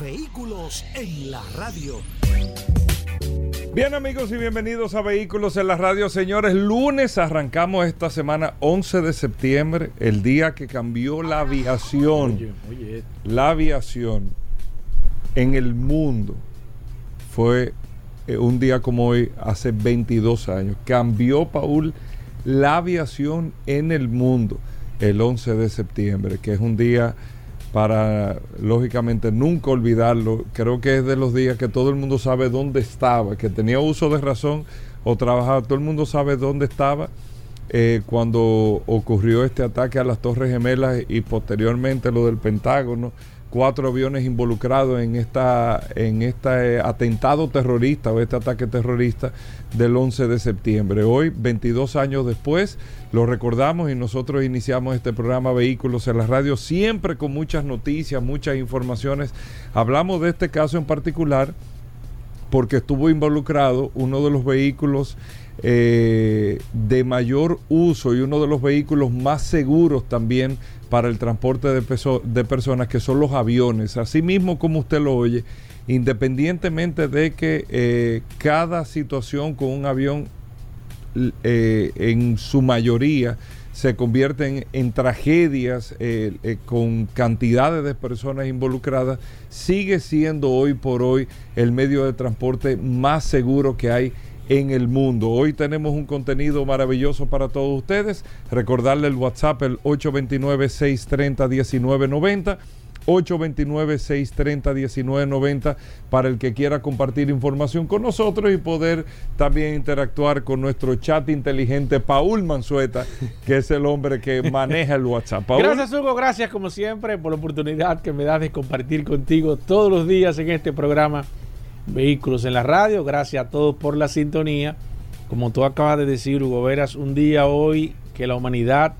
Vehículos en la radio. Bien amigos y bienvenidos a Vehículos en la Radio. Señores, lunes arrancamos esta semana 11 de septiembre, el día que cambió la aviación. La aviación en el mundo fue eh, un día como hoy, hace 22 años. Cambió, Paul, la aviación en el mundo el 11 de septiembre, que es un día para, lógicamente, nunca olvidarlo. Creo que es de los días que todo el mundo sabe dónde estaba, que tenía uso de razón o trabajaba, todo el mundo sabe dónde estaba eh, cuando ocurrió este ataque a las Torres Gemelas y posteriormente lo del Pentágono. Cuatro aviones involucrados en esta en este atentado terrorista o este ataque terrorista del 11 de septiembre. Hoy, 22 años después, lo recordamos y nosotros iniciamos este programa Vehículos en la Radio, siempre con muchas noticias, muchas informaciones. Hablamos de este caso en particular porque estuvo involucrado uno de los vehículos eh, de mayor uso y uno de los vehículos más seguros también para el transporte de, de personas, que son los aviones. Así mismo como usted lo oye, independientemente de que eh, cada situación con un avión eh, en su mayoría se convierten en tragedias eh, con cantidades de personas involucradas, sigue siendo hoy por hoy el medio de transporte más seguro que hay en el mundo. Hoy tenemos un contenido maravilloso para todos ustedes. Recordarle el WhatsApp, el 829-630-1990 829-630-1990 para el que quiera compartir información con nosotros y poder también interactuar con nuestro chat inteligente Paul Manzueta, que es el hombre que maneja el WhatsApp. Gracias Hugo, gracias como siempre por la oportunidad que me das de compartir contigo todos los días en este programa Vehículos en la Radio. Gracias a todos por la sintonía. Como tú acabas de decir, Hugo Veras, un día hoy que la humanidad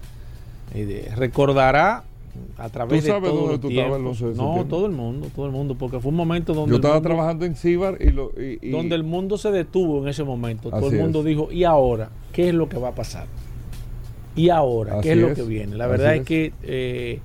eh, recordará a través ¿Tú sabes de todo dónde tú estabas el 11 de No, todo el mundo, todo el mundo, porque fue un momento donde Yo estaba mundo- trabajando en Cibar y, lo, y- y- donde el mundo se detuvo en ese momento. Todo el mundo es. dijo, ¿y ahora? ¿Qué es lo que va a pasar? ¿Y ahora? Así ¿Qué es lo que viene? La verdad es, es. que eh,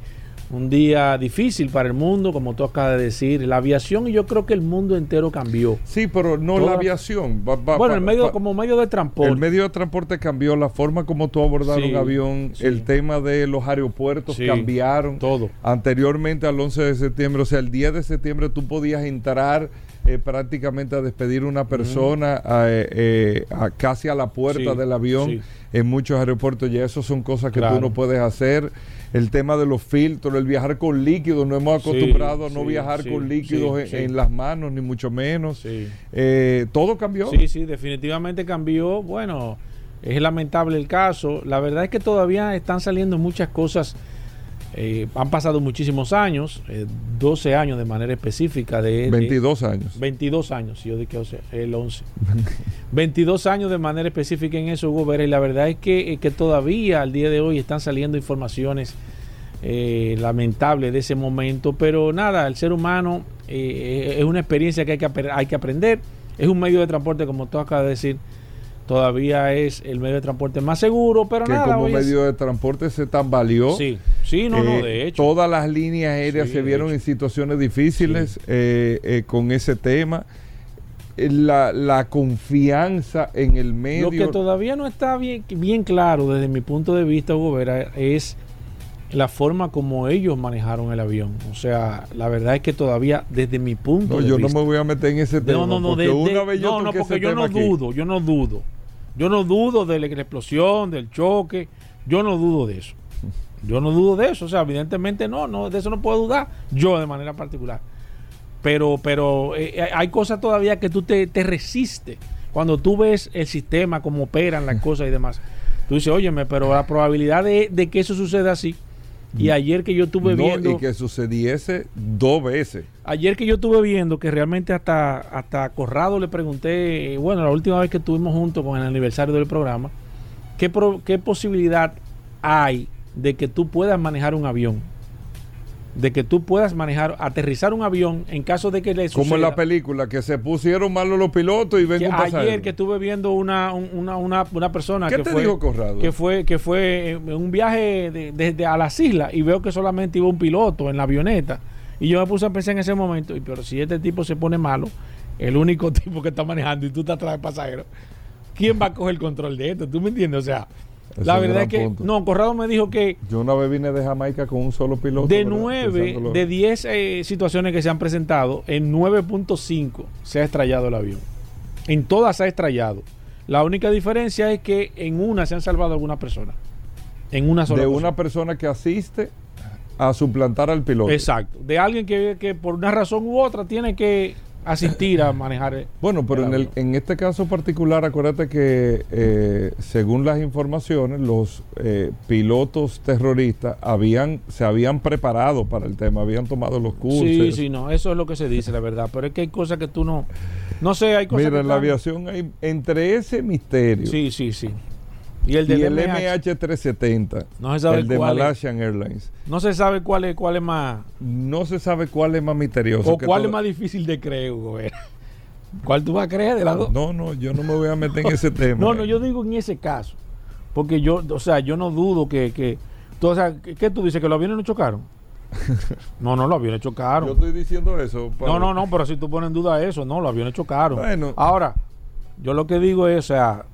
un día difícil para el mundo, como tú acabas de decir. La aviación y yo creo que el mundo entero cambió. Sí, pero no Toda- la aviación. Va- va- bueno, el medio, como medio de transporte. El medio de transporte cambió, la forma como tú abordar Sí, un avión, sí. el tema de los aeropuertos Sí, cambiaron. todo. Anteriormente al 11 de septiembre, o sea, el 10 de septiembre tú podías entrar eh, prácticamente a despedir una persona a, eh, eh, a- casi a la puerta del avión sí. En muchos aeropuertos. Ya eso son cosas que Claro. tú no puedes hacer. El tema de los filtros, el viajar con líquidos, no hemos Sí, acostumbrado a no sí, viajar sí, con líquidos en, en las manos, ni mucho menos. Eh, todo cambió. Sí, sí, definitivamente cambió. Bueno, es lamentable el caso. La verdad es que todavía están saliendo muchas cosas. Eh, han pasado muchísimos años, eh, 12 años de manera específica de... de- 22 años. 22 años, si yo dije o sea, el 11. 22 años de manera específica en eso, Hugo Vera, y la verdad es que, que todavía al día de hoy están saliendo informaciones eh, lamentables de ese momento, pero nada, el ser humano eh, es una experiencia que hay que, hay que aprender, es un medio de transporte, como tú acabas de decir, todavía es el medio de transporte más seguro, pero que nada, como es- medio de transporte se tambaleó. Sí, sí, no, no, Eh, de hecho. Todas las líneas aéreas Sí, se vieron en situaciones difíciles eh, eh, con ese tema. La, la confianza en el medio. Lo que todavía no está bien, bien claro desde mi punto de vista, Hugo Vera, es la forma como ellos manejaron el avión. O sea, la verdad es que todavía desde mi punto no, de yo vista... no me voy a meter en ese tema. no, no, no, porque de- una de- vez yo no, no, porque yo no aquí. dudo, yo no dudo. Yo no dudo de la explosión, del choque, yo no dudo de eso. Yo no dudo de eso, o sea, evidentemente no, no de eso no puedo dudar, yo de manera particular. Pero, pero eh, hay cosas todavía que tú te, te resistes. Cuando tú ves el sistema, cómo operan las cosas y demás, tú dices, óyeme, pero la probabilidad de, de que eso suceda así Y ayer que yo estuve No, viendo. y que sucediese dos veces. Ayer que yo estuve viendo que realmente hasta, hasta Corrado le pregunté, bueno, la última vez que estuvimos juntos con el aniversario del programa, ¿qué, pro- qué posibilidad hay de que tú puedas manejar un avión? De que tú puedas manejar, aterrizar un avión en caso de que le suceda. Como en la película, que se pusieron malos los pilotos y ven que un pasajero. ayer que estuve viendo una, un- una, una, una persona ¿Qué que te fue, dijo Corrado? que fue que fue en un viaje de- desde a las islas y veo que solamente iba un piloto en la avioneta y yo me puse a pensar en ese momento y pero si este tipo se pone malo el único tipo que está manejando y tú estás atrás de pasajero quién va a coger el control de esto tú me entiendes o sea Ese la verdad es que punto. no Corrado me dijo que Yo una vez vine de Jamaica con un solo piloto. de ¿verdad? 9 Pensándolo. de 10 eh, situaciones que se han presentado, en 9.5 se ha estrellado el avión. En todas se ha estrellado. La única diferencia es que en una se han salvado algunas personas. En una sola de persona. una persona que asiste a suplantar al piloto. Exacto. De alguien que, que por una razón u otra tiene que asistir a manejar. el- Bueno, pero el en, el, en este caso particular, acuérdate que eh, según las informaciones, los eh, pilotos terroristas habían se habían preparado para el tema, habían tomado los cursos. Sí, sí, no, eso es lo que se dice, la verdad. Pero es que hay cosas que tú no. No sé, hay cosas Mira, que en la aviación hay entre ese misterio Sí, sí, sí. Y el y del el MH, MH370, No se sabe el de cuál es. Malaysian Airlines, no se sabe cuál es, cuál es más. no se sabe cuál es más misterioso. ¿O cuál todo- es más difícil de creer, Hugo? ¿Cuál tú vas a creer de las dos? No, no, yo no me voy a meter en ese tema. No, no, yo digo en ese caso. Porque yo, o sea, yo no dudo que. que tú, o sea, ¿qué, tú dices? ¿Que los aviones no chocaron? No, no, los aviones Yo chocaron. estoy diciendo eso. No, no, no, pero si tú pones en duda eso, no, los aviones chocaron. Bueno. Ahora, yo lo que digo es, o sea,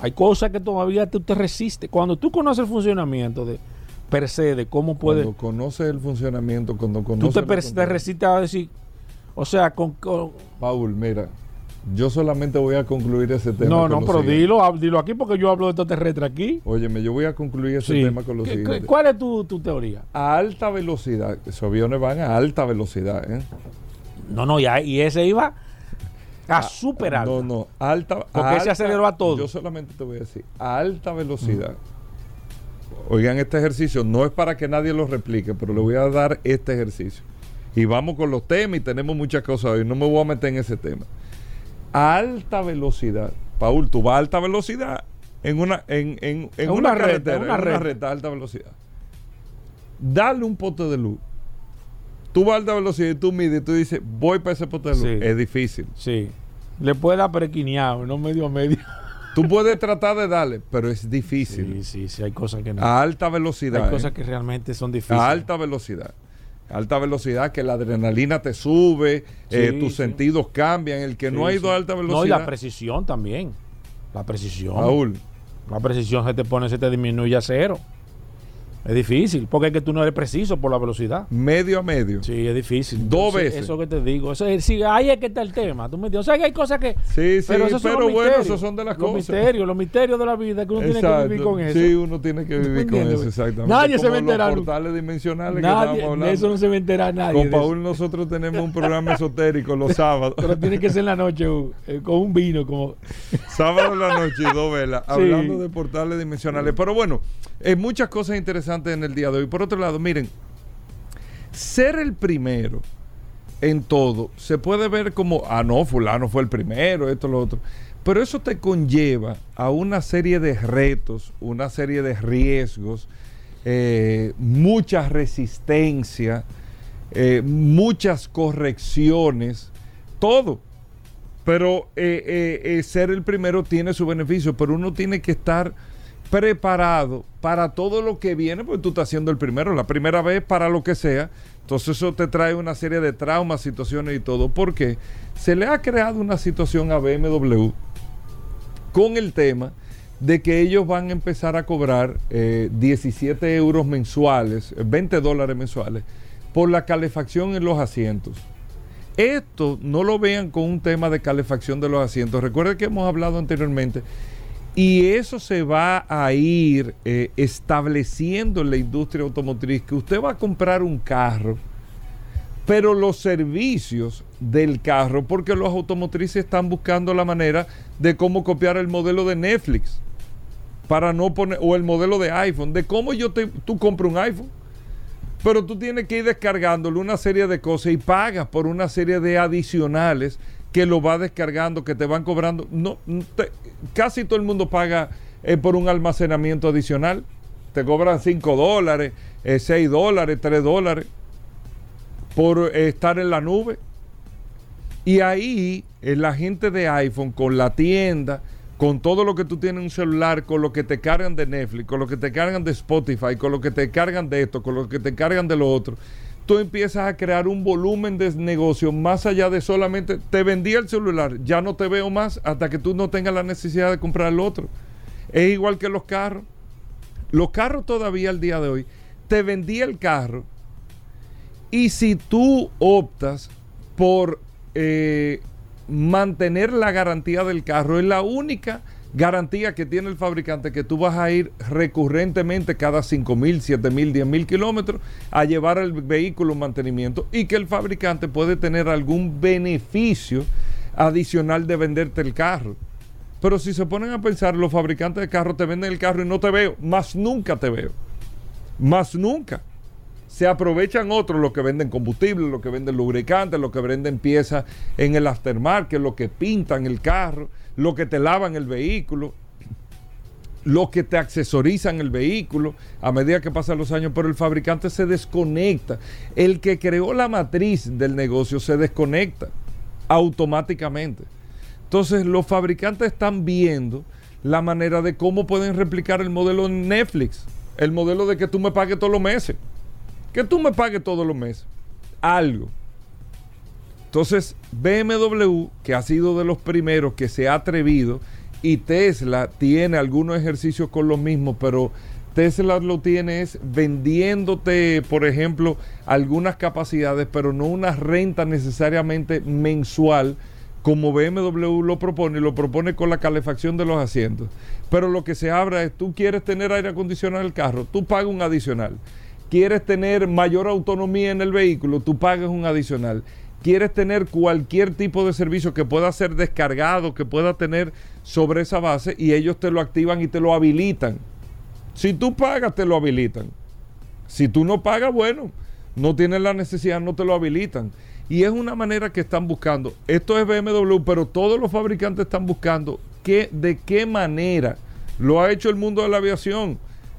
hay cosas que todavía tú te resistes. Cuando tú conoces el funcionamiento de per se, de cómo puede. Cuando conoces el funcionamiento, cuando Tú conoces te, per- te resistes a decir, o sea, con, con- Paul, mira, yo solamente voy a concluir ese tema. no, no, pero dilo, dilo aquí porque yo hablo de extraterrestre aquí. Óyeme, yo voy a concluir ese Sí. tema con lo ¿Qué- siguiente. ¿Cuál es tu, tu teoría? A alta velocidad, esos aviones van a alta velocidad, ¿eh? No, no, ya, y ese iba a super alto. Ah, No, no, alta. Porque alta- aceleró a todo. Yo solamente te voy a decir, a alta velocidad. Oigan, este ejercicio no es para que nadie lo replique, pero le voy a dar este ejercicio. Y vamos con los temas y tenemos muchas cosas hoy. No me voy a meter en ese tema. A alta velocidad. Paul, tú vas a alta velocidad en una, en, en, en una, una carretera, en en una una recta. recta a alta velocidad. Dale un pote de luz. Tú vas a alta velocidad y tú mides y tú dices, voy para ese de luz. Sí. Es difícil. Sí. Le puede dar prequineado, no medio a medio. Tú puedes tratar de darle, pero es difícil. Sí, sí, sí, hay cosas que no. A alta velocidad. hay ¿eh? cosas que realmente son difíciles. A alta velocidad. A alta velocidad que la adrenalina te sube, eh, tus sí. sentidos cambian. El que no ha ido a alta No, y velocidad. la precisión también. La precisión. Paul, La precisión se te pone, se te disminuye a cero. Es difícil, porque es que tú no eres preciso por la velocidad. medio a medio. Sí, es difícil. Dos Entonces, veces. Eso que te digo. Eso es, sí, ahí es que está el tema. ¿Tú me entiendes? O sea, que hay cosas que. Sí, sí, esos pero bueno, misterios, esos son de las los cosas. misterios, los misterios de la vida que uno tiene que vivir con eso. Sí, uno tiene que ¿Tú me vivir con entiendes, eso, exactamente. Nadie se va a enterar Los portales dimensionales que Nadie, hablando. de eso no se va a enterar nadie. Con. Paul nosotros tenemos un programa esotérico los sábados. Pero tiene que ser en la noche uh, eh, con un vino, como. Sábado en la noche y dos velas, Sí. hablando de portales dimensionales. Pero bueno, hay muchas cosas interesantes en el día de hoy. Por otro lado, miren, ser el primero en todo se puede ver como, ah, no, fulano fue el primero, esto, lo otro. Pero eso te conlleva a una serie de retos, una serie de riesgos, eh, mucha resistencia, eh, muchas correcciones, todo. Pero eh, ser el primero tiene su beneficio, pero uno tiene que estar preparado para todo lo que viene, porque tú estás siendo el primero, la primera vez para lo que sea. Entonces eso te trae una serie de traumas, situaciones y todo, porque se le ha creado una situación a BMW con el tema de que ellos van a empezar a cobrar eh, 17 euros mensuales, eh, 20 dólares mensuales, por la calefacción en los asientos. Esto no lo vean con un tema de calefacción de los asientos. Recuerden que hemos hablado anteriormente. Y eso se va a ir eh, estableciendo en la industria automotriz, que usted va a comprar un carro, pero los servicios del carro, porque los automotrices están buscando la manera de cómo copiar el modelo de Netflix, para no poner, o el modelo de iPhone, de cómo yo te, tú compras un iPhone, Pero tú tienes que ir descargándole una serie de cosas y pagas por una serie de adicionales que lo va descargando, que te van cobrando. No, casi todo el mundo paga eh, por un almacenamiento adicional. Te cobran 5 dólares, 6 eh, dólares, 3 dólares por eh, estar en la nube. Y ahí la gente de iPhone con la tienda, con todo lo que tú tienes en un celular, con lo que te cargan de Netflix, con lo que te cargan de Spotify, con lo que te cargan de esto, con lo que te cargan de lo otro, tú empiezas a crear un volumen de negocio más allá de solamente te vendí el celular, ya no te veo más hasta que tú no tengas la necesidad de comprar el otro. Es igual que los carros. Los carros todavía al día de hoy, te vendí el carro y si tú optas por eh, mantener la garantía del carro, es la única garantía que tiene el fabricante que tú vas a ir recurrentemente cada 5 mil, 7 mil, 10 mil kilómetros a llevar el vehículo en mantenimiento y que el fabricante puede tener algún beneficio adicional de venderte el carro. Pero si se ponen a pensar, los fabricantes de carros te venden el carro y no te veo, más nunca te veo. Más nunca se aprovechan otros, los que venden combustible, los que venden lubricantes, los que venden piezas en el aftermarket, los que pintan el carro, los que te lavan el vehículo, los que te accesorizan el vehículo a medida que pasan los años, pero el fabricante se desconecta. El que creó la matriz del negocio se desconecta automáticamente. Entonces los fabricantes están viendo la manera de cómo pueden replicar el modelo Netflix, el modelo de que tú me pagues todos los meses que tú me pagues todos los meses algo. Entonces, BMW, que ha sido de los primeros que se ha atrevido, y Tesla tiene algunos ejercicios con lo mismo, pero Tesla lo tiene es vendiéndote, por ejemplo, algunas capacidades, pero no una renta necesariamente mensual, como BMW lo propone, y lo propone con la calefacción de los asientos. Pero lo que se abra es, tú quieres tener aire acondicionado en el carro, tú pagas un adicional quieres tener mayor autonomía en el vehículo, tú pagas un adicional. Quieres tener cualquier tipo de servicio que pueda ser descargado, que pueda tener sobre esa base y ellos te lo activan y te lo habilitan. Si tú pagas, te lo habilitan. Si tú no pagas, bueno, no tienes la necesidad, no te lo habilitan. Y es una manera que están buscando. Esto es BMW, pero todos los fabricantes están buscando que, de qué manera lo ha hecho el mundo de la aviación.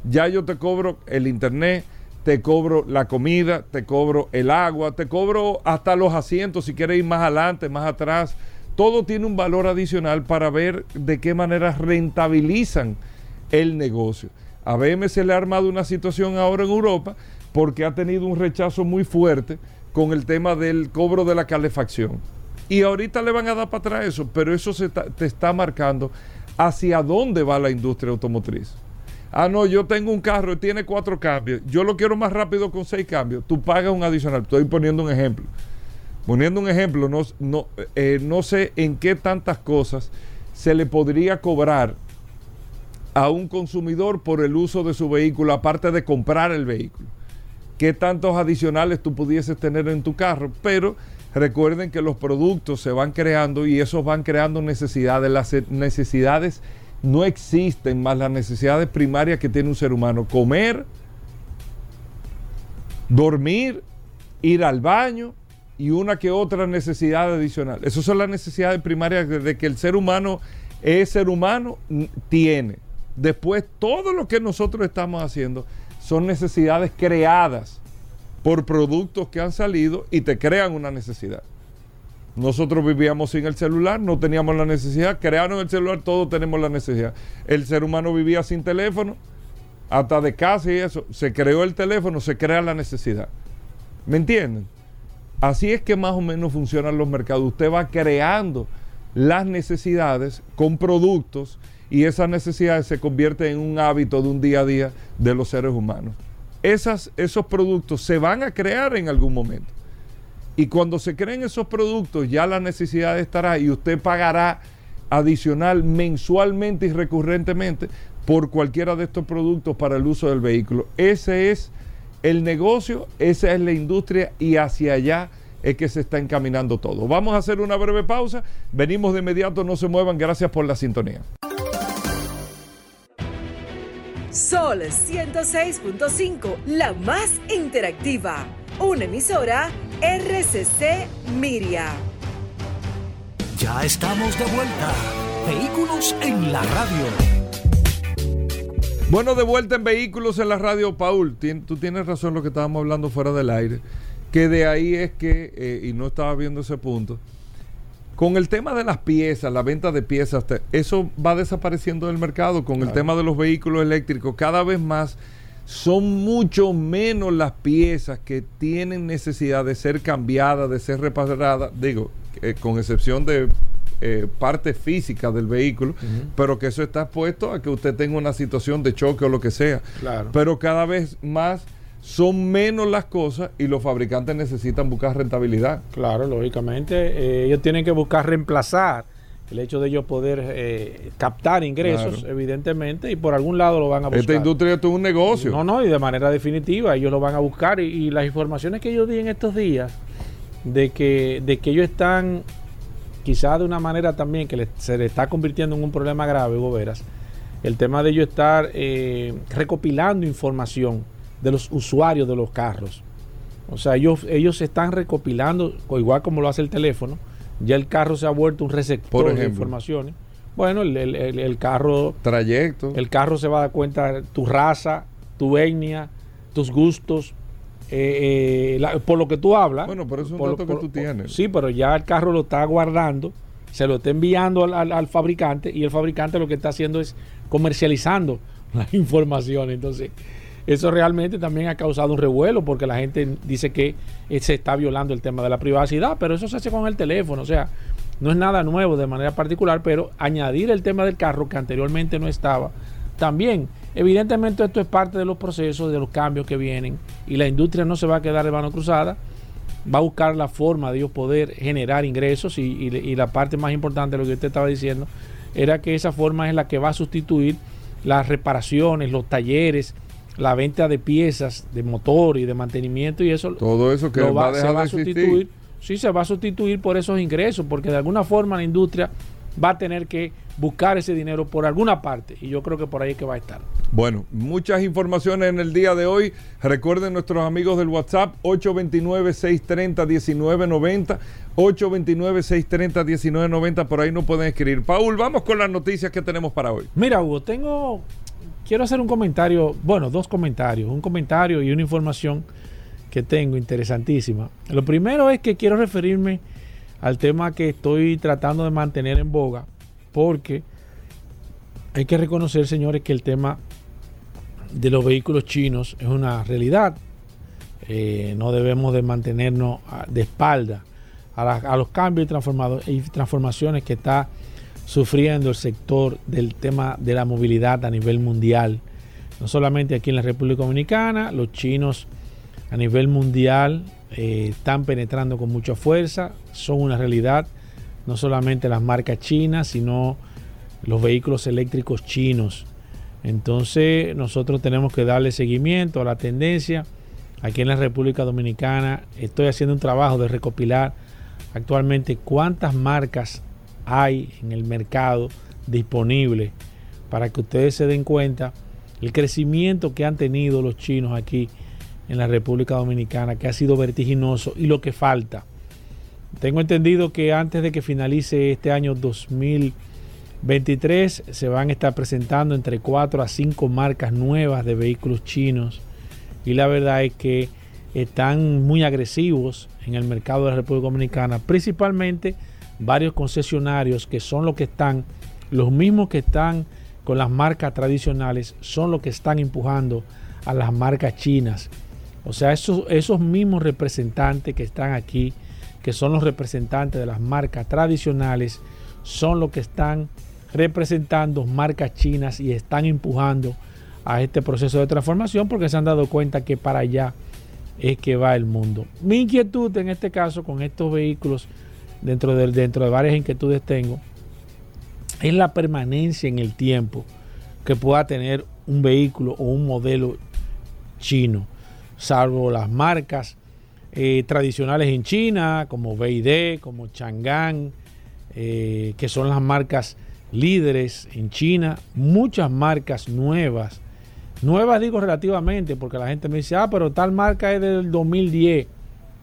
Ya yo te cobro el internet, te cobro la comida, te cobro el agua, te cobro hasta los asientos si quieres ir más adelante, más atrás. Todo tiene un valor adicional para ver de qué manera rentabilizan el negocio. A BM se le ha armado una situación ahora en Europa porque ha tenido un rechazo muy fuerte con el tema del cobro de la calefacción. Y ahorita le van a dar para atrás eso, pero eso te está marcando hacia dónde va la industria automotriz. Ah, no, yo tengo un carro y tiene cuatro cambios. Yo lo quiero más rápido con seis cambios. Tú pagas un adicional. Estoy poniendo un ejemplo. Poniendo un ejemplo, no, no, eh, no sé en qué tantas cosas se le podría cobrar a un consumidor por el uso de su vehículo, aparte de comprar el vehículo. ¿Qué tantos adicionales tú pudieses tener en tu carro? Pero recuerden que los productos se van creando y esos van creando necesidades. Las necesidades no existen más las necesidades primarias que tiene un ser humano. Comer, dormir, ir al baño y una que otra necesidad adicional. Esas son las necesidades primarias de que el ser humano es ser humano, tiene. Después, todo lo que nosotros estamos haciendo son necesidades creadas por productos que han salido y te crean una necesidad. Nosotros vivíamos sin el celular, no teníamos la necesidad. Crearon el celular, todos tenemos la necesidad. El ser humano vivía sin teléfono, hasta de casa y eso. Se creó el teléfono, se crea la necesidad. ¿Me entienden? Así es que más o menos funcionan los mercados. Usted va creando las necesidades con productos y esas necesidades se convierten en un hábito de un día a día de los seres humanos. Esas, esos productos se van a crear en algún momento. Y cuando se creen esos productos, ya la necesidad estará y usted pagará adicional mensualmente y recurrentemente por cualquiera de estos productos para el uso del vehículo. Ese es el negocio, esa es la industria y hacia allá es que se está encaminando todo. Vamos a hacer una breve pausa, venimos de inmediato, no se muevan, gracias por la sintonía. Sol 106.5, la más interactiva. Una emisora RCC Miria. Ya estamos de vuelta. Vehículos en la radio. Bueno, de vuelta en Vehículos en la radio, Paul. tú tienes razón lo que estábamos hablando fuera del aire. Que de ahí es que, eh, y no estaba viendo ese punto, con el tema de las piezas, la venta de piezas, eso va desapareciendo del mercado. Con el tema de los vehículos eléctricos, cada vez más son mucho menos las piezas que tienen necesidad de ser cambiadas, de ser reparadas, digo, eh, con excepción de eh, parte física del vehículo, pero que eso está expuesto a que usted tenga una situación de choque o lo que sea. Pero cada vez más son menos las cosas y los fabricantes necesitan buscar rentabilidad. Claro, lógicamente. Eh, ellos tienen que buscar reemplazar el hecho de ellos poder eh, captar ingresos, evidentemente, y por algún lado lo van a buscar. Esta industria es un negocio. No, no, y de manera definitiva ellos lo van a buscar. Y, las informaciones que yo di en estos días, de que, de que ellos están, quizás de una manera también que se le está convirtiendo en un problema grave, Goberas, el tema de ellos estar eh, recopilando información de los usuarios de los carros. O sea, ellos, ellos están recopilando, igual como lo hace el teléfono, ya el carro se ha vuelto un receptor de informaciones. Bueno, el, carro... Trayecto. El carro se va a dar cuenta de tu raza, tu etnia, tus gustos, eh, eh, por lo que tú hablas. Bueno, pero es un dato que tú tienes. Sí, pero ya el carro lo está guardando, se lo está enviando al, al, fabricante y el fabricante lo que está haciendo es comercializando la información. Entonces, eso realmente también ha causado un revuelo porque la gente dice que eh, se está violando el tema de la privacidad, pero eso se hace con el teléfono, o sea, no es nada nuevo de manera particular, pero añadir el tema del carro que anteriormente no estaba, también, evidentemente esto es parte de los procesos, de los cambios que vienen y la industria no se va a quedar de mano cruzada, va a buscar la forma de ellos poder generar ingresos y, la parte más importante de lo que usted estaba diciendo era que esa forma es la que va a sustituir las reparaciones, los talleres, la venta de piezas de motor y de mantenimiento y eso todo eso que va, a dejar de sustituir sí se va a sustituir por esos ingresos porque de alguna forma la industria va a tener que buscar ese dinero por alguna parte y yo creo que por ahí es que va a estar. Bueno, muchas informaciones en el día de hoy. Recuerden nuestros amigos del WhatsApp 829-630-1990. 829-630-1990. Por ahí no pueden escribir. Paul, vamos con las noticias que tenemos para hoy. Mira, Hugo, tengo quiero hacer un comentario, bueno, dos comentarios, un comentario y una información que tengo interesantísima. Lo primero es que quiero referirme al tema que estoy tratando de mantener en boga, porque hay que reconocer, señores, que el tema de los vehículos chinos es una realidad. Eh, no debemos de mantenernos de espalda a, a los cambios y transformaciones que está sufriendo el sector del tema de la movilidad a nivel mundial. No solamente aquí en la República Dominicana, los chinos a nivel mundial eh, están penetrando con mucha fuerza, son una realidad, no solamente las marcas chinas, sino los vehículos eléctricos chinos. Entonces nosotros tenemos que darle seguimiento a la tendencia. Aquí en la República Dominicana estoy haciendo un trabajo de recopilar actualmente cuántas marcas hay en el mercado disponible para que ustedes se den cuenta el crecimiento que han tenido los chinos aquí en la República Dominicana, que ha sido vertiginoso y lo que falta. Tengo entendido que antes de que finalice este año 2023 se van a estar presentando entre 4 a 5 marcas nuevas de vehículos chinos y la verdad es que están muy agresivos en el mercado de la República Dominicana, principalmente varios concesionarios que son los que están, los mismos que están con las marcas tradicionales, son los que están empujando a las marcas chinas. O sea, esos, esos mismos representantes que están aquí, que son los representantes de las marcas tradicionales, son los que están representando marcas chinas y están empujando a este proceso de transformación porque se han dado cuenta que para allá es que va el mundo. Mi inquietud en este caso con estos vehículos dentro de, dentro de varias inquietudes tengo, es la permanencia en el tiempo que pueda tener un vehículo o un modelo chino, salvo las marcas eh, tradicionales en China, como BID, como Chang'an, eh, que son las marcas líderes en China, muchas marcas nuevas Nuevas digo relativamente, porque la gente me dice, ah, pero tal marca es del 2010,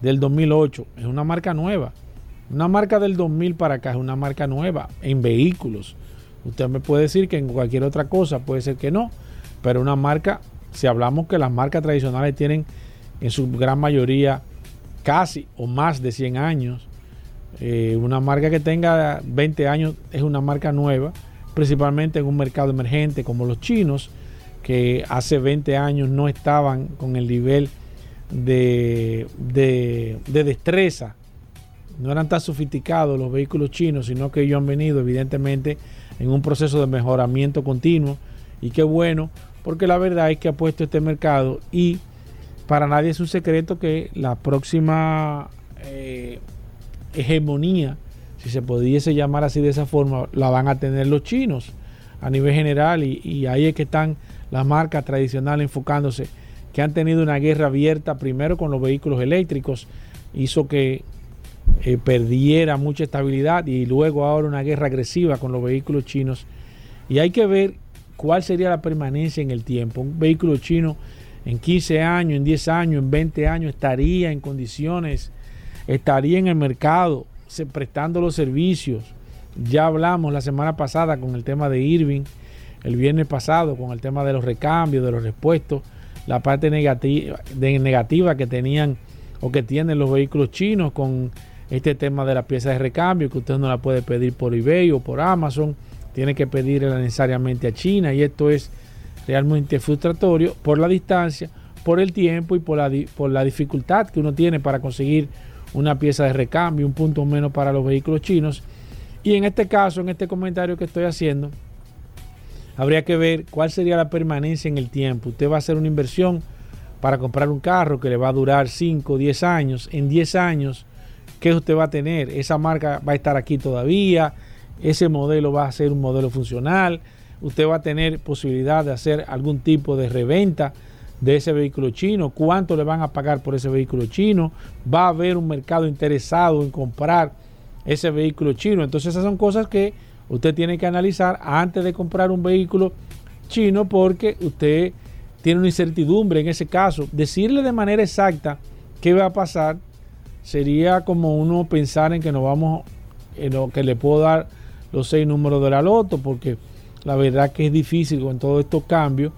del 2008. Es una marca nueva. Una marca del 2000 para acá es una marca nueva en vehículos. Usted me puede decir que en cualquier otra cosa puede ser que no, pero una marca, si hablamos que las marcas tradicionales tienen en su gran mayoría casi o más de 100 años, eh, una marca que tenga 20 años es una marca nueva, principalmente en un mercado emergente como los chinos, que hace 20 años no estaban con el nivel de, de, de destreza no eran tan sofisticados los vehículos chinos, sino que ellos han venido evidentemente en un proceso de mejoramiento continuo. Y qué bueno, porque la verdad es que ha puesto este mercado y para nadie es un secreto que la próxima eh, hegemonía, si se pudiese llamar así de esa forma, la van a tener los chinos a nivel general. Y, y ahí es que están las marcas tradicionales enfocándose, que han tenido una guerra abierta primero con los vehículos eléctricos, hizo que eh, perdiera mucha estabilidad y luego ahora una guerra agresiva con los vehículos chinos. Y hay que ver cuál sería la permanencia en el tiempo. Un vehículo chino en 15 años, en 10 años, en 20 años estaría en condiciones, estaría en el mercado prestando los servicios. Ya hablamos la semana pasada con el tema de Irving, el viernes pasado con el tema de los recambios, de los repuestos, la parte negativa, de negativa que tenían o que tienen los vehículos chinos con este tema de la pieza de recambio, que usted no la puede pedir por eBay o por Amazon, tiene que pedirla necesariamente a China y esto es realmente frustratorio por la distancia, por el tiempo y por la, por la dificultad que uno tiene para conseguir una pieza de recambio, un punto menos para los vehículos chinos. Y en este caso, en este comentario que estoy haciendo, habría que ver cuál sería la permanencia en el tiempo. Usted va a hacer una inversión para comprar un carro que le va a durar 5 o 10 años. En 10 años, ¿qué usted va a tener? Esa marca va a estar aquí todavía, ese modelo va a ser un modelo funcional, usted va a tener posibilidad de hacer algún tipo de reventa de ese vehículo chino, cuánto le van a pagar por ese vehículo chino, va a haber un mercado interesado en comprar ese vehículo chino. Entonces esas son cosas que usted tiene que analizar antes de comprar un vehículo chino porque usted tiene una incertidumbre en ese caso. Decirle de manera exacta qué va a pasar sería como uno pensar en que nos vamos, en lo que le puedo dar los seis números de la loto, porque la verdad que es difícil con todos estos cambios.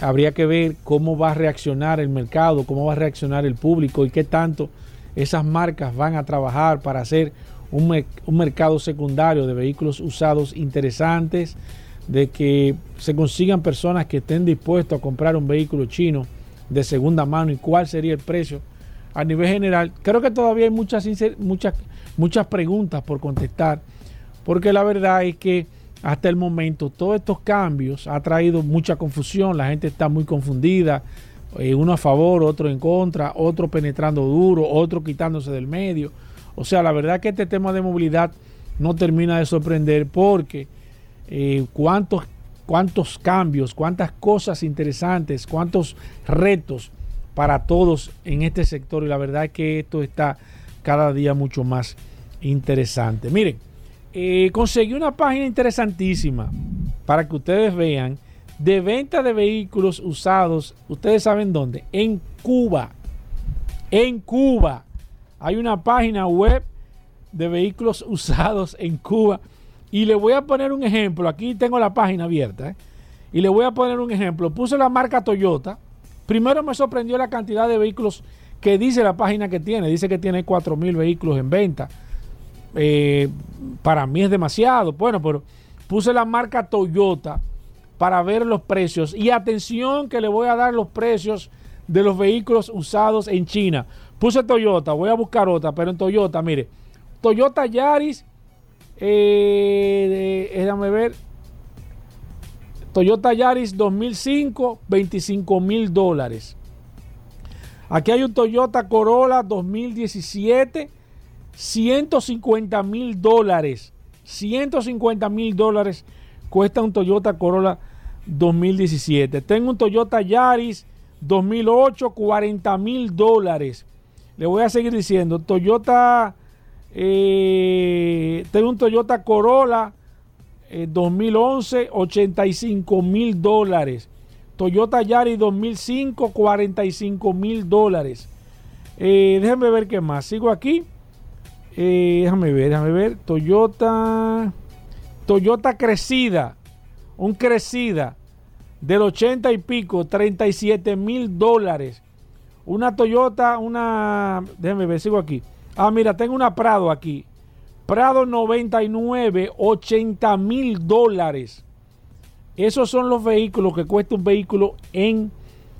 Habría que ver cómo va a reaccionar el mercado, cómo va a reaccionar el público y qué tanto esas marcas van a trabajar para hacer un, un mercado secundario de vehículos usados interesantes, de que se consigan personas que estén dispuestos a comprar un vehículo chino de segunda mano y cuál sería el precio a nivel general. Creo que todavía hay muchas, muchas, muchas preguntas por contestar, porque la verdad es que hasta el momento todos estos cambios ha traído mucha confusión, la gente está muy confundida, eh, uno a favor, otro en contra, otro penetrando duro, otro quitándose del medio. O sea, la verdad que este tema de movilidad no termina de sorprender porque eh, cuántos, cuántos cambios, cuántas cosas interesantes, cuántos retos para todos en este sector y la verdad es que esto está cada día mucho más interesante. Miren, eh, conseguí una página interesantísima para que ustedes vean de venta de vehículos usados. Ustedes saben dónde? En Cuba. En Cuba. Hay una página web de vehículos usados en Cuba y le voy a poner un ejemplo. Aquí tengo la página abierta. ¿eh? Y le voy a poner un ejemplo. Puse la marca Toyota. Primero me sorprendió la cantidad de vehículos que dice la página que tiene. Dice que tiene 4.000 vehículos en venta. Eh, para mí es demasiado. Bueno, pero puse la marca Toyota para ver los precios. Y atención que le voy a dar los precios de los vehículos usados en China. Puse Toyota, voy a buscar otra, pero en Toyota, mire. Toyota Yaris eh, déjame ver. Toyota Yaris 2005, 25 mil dólares. Aquí hay un Toyota Corolla 2017, 150 mil dólares. 150 mil dólares cuesta un Toyota Corolla 2017. Tengo un Toyota Yaris 2008, 40 mil dólares. Le voy a seguir diciendo. Toyota eh, tengo un Toyota Corolla 2011, eh, 85 mil dólares. Toyota Yaris 2005, 45 mil dólares. Eh, ver qué más. Sigo aquí. Eh, déjame ver, déjame ver. Toyota. Toyota Crecida. Un Crecida del 80 y pico, 37 mil dólares. Una Toyota, una. Déjame ver, sigo aquí. Ah, mira, tengo una Prado aquí. Prado 99, 80 mil dólares. Esos son los vehículos que cuesta un vehículo en,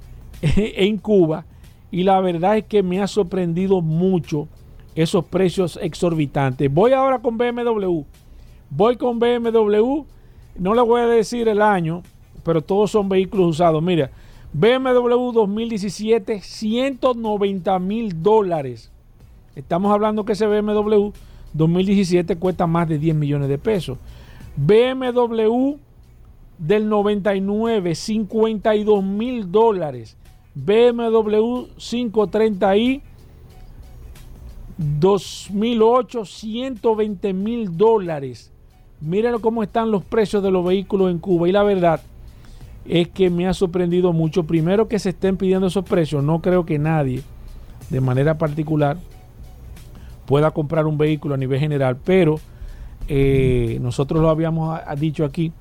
en Cuba. Y la verdad es que me ha sorprendido mucho esos precios exorbitantes. Voy ahora con BMW. Voy con BMW. No le voy a decir el año, pero todos son vehículos usados. Mira, BMW 2017, 190 mil dólares. Estamos hablando que ese BMW 2017 cuesta más de 10 millones de pesos. BMW del 99, 52 mil dólares. BMW 530i 2008, 120 mil dólares. Miren cómo están los precios de los vehículos en Cuba. Y la verdad es que me ha sorprendido mucho. Primero que se estén pidiendo esos precios. No creo que nadie, de manera particular, pueda comprar un vehículo a nivel general. Pero eh, nosotros lo habíamos dicho aquí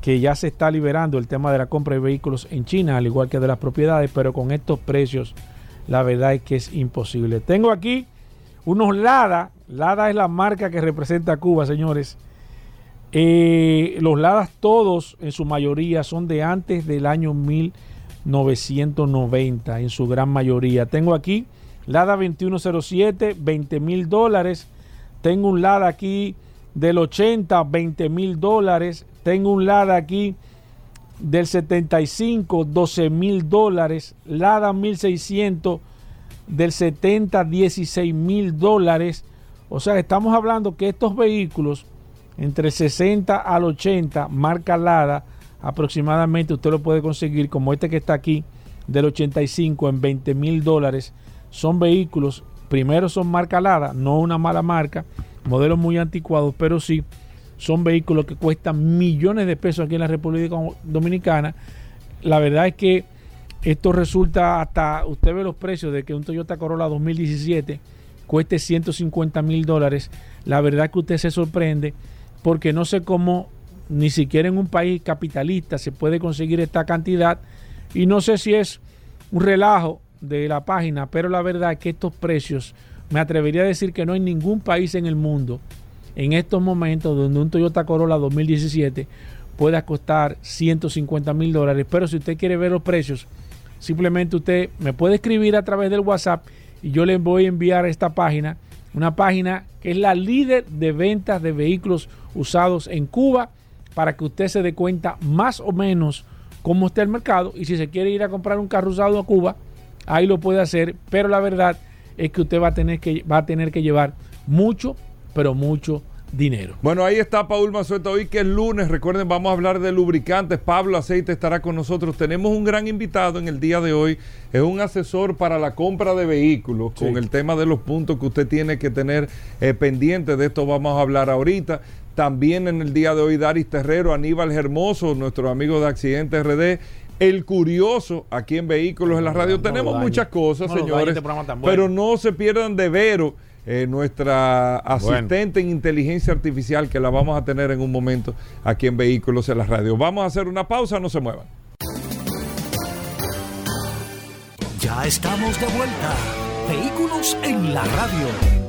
que ya se está liberando el tema de la compra de vehículos en China, al igual que de las propiedades, pero con estos precios la verdad es que es imposible. Tengo aquí unos Lada, Lada es la marca que representa a Cuba, señores. Eh, los Ladas todos, en su mayoría, son de antes del año 1990, en su gran mayoría. Tengo aquí Lada 2107, 20 mil dólares. Tengo un Lada aquí del 80, 20 mil dólares. Tengo un Lada aquí del 75, 12 mil dólares. Lada 1600 del 70, 16 mil dólares. O sea, estamos hablando que estos vehículos entre 60 al 80, marca Lada, aproximadamente usted lo puede conseguir como este que está aquí, del 85 en 20 mil dólares. Son vehículos, primero son marca Lada, no una mala marca, modelos muy anticuados, pero sí son vehículos que cuestan millones de pesos aquí en la República Dominicana. La verdad es que esto resulta hasta, usted ve los precios de que un Toyota Corolla 2017 cueste 150 mil dólares. La verdad es que usted se sorprende porque no sé cómo ni siquiera en un país capitalista se puede conseguir esta cantidad. Y no sé si es un relajo de la página, pero la verdad que estos precios, me atrevería a decir que no hay ningún país en el mundo en estos momentos donde un Toyota Corolla 2017 pueda costar 150 mil dólares. Pero si usted quiere ver los precios, simplemente usted me puede escribir a través del WhatsApp y yo le voy a enviar esta página, una página que es la líder de ventas de vehículos usados en Cuba, para que usted se dé cuenta más o menos cómo está el mercado y si se quiere ir a comprar un carro usado a Cuba, ahí lo puede hacer, pero la verdad es que usted va a tener que, va a tener que llevar mucho, pero mucho dinero. Bueno, ahí está Paul Mazueta hoy que es lunes. Recuerden, vamos a hablar de lubricantes. Pablo Aceite estará con nosotros. Tenemos un gran invitado en el día de hoy. Es un asesor para la compra de vehículos con el tema de los puntos que usted tiene que tener eh, pendientes. De esto vamos a hablar ahorita. También en el día de hoy, Daris Terrero, Aníbal Hermoso, nuestro amigo de Accidentes RD. El curioso aquí en Vehículos en la Radio. Tenemos muchas cosas, señores. Este pero no se pierdan de Vero eh, nuestra asistente en inteligencia artificial que la vamos a tener en un momento aquí en Vehículos en la Radio. Vamos a hacer una pausa, no se muevan. Ya estamos de vuelta. Vehículos en la Radio.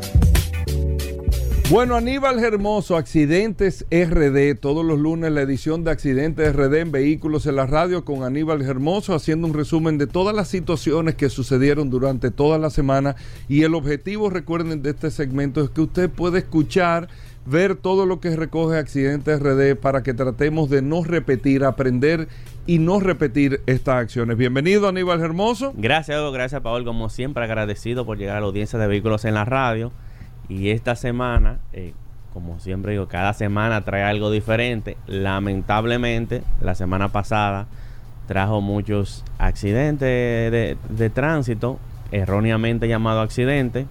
Bueno, Aníbal Hermoso, Accidentes RD, todos los lunes la edición de Accidentes RD en Vehículos en la Radio con Aníbal Hermoso haciendo un resumen de todas las situaciones que sucedieron durante toda la semana. Y el objetivo, recuerden, de este segmento es que usted pueda escuchar, ver todo lo que recoge Accidentes RD para que tratemos de no repetir, aprender y no repetir estas acciones. Bienvenido Aníbal Hermoso. Gracias, gracias Paul, como siempre agradecido por llegar a la audiencia de Vehículos en la Radio y esta semana, eh, como siempre digo, cada semana trae algo diferente. Lamentablemente, la semana pasada trajo muchos accidentes de, tránsito, erróneamente llamado accidente.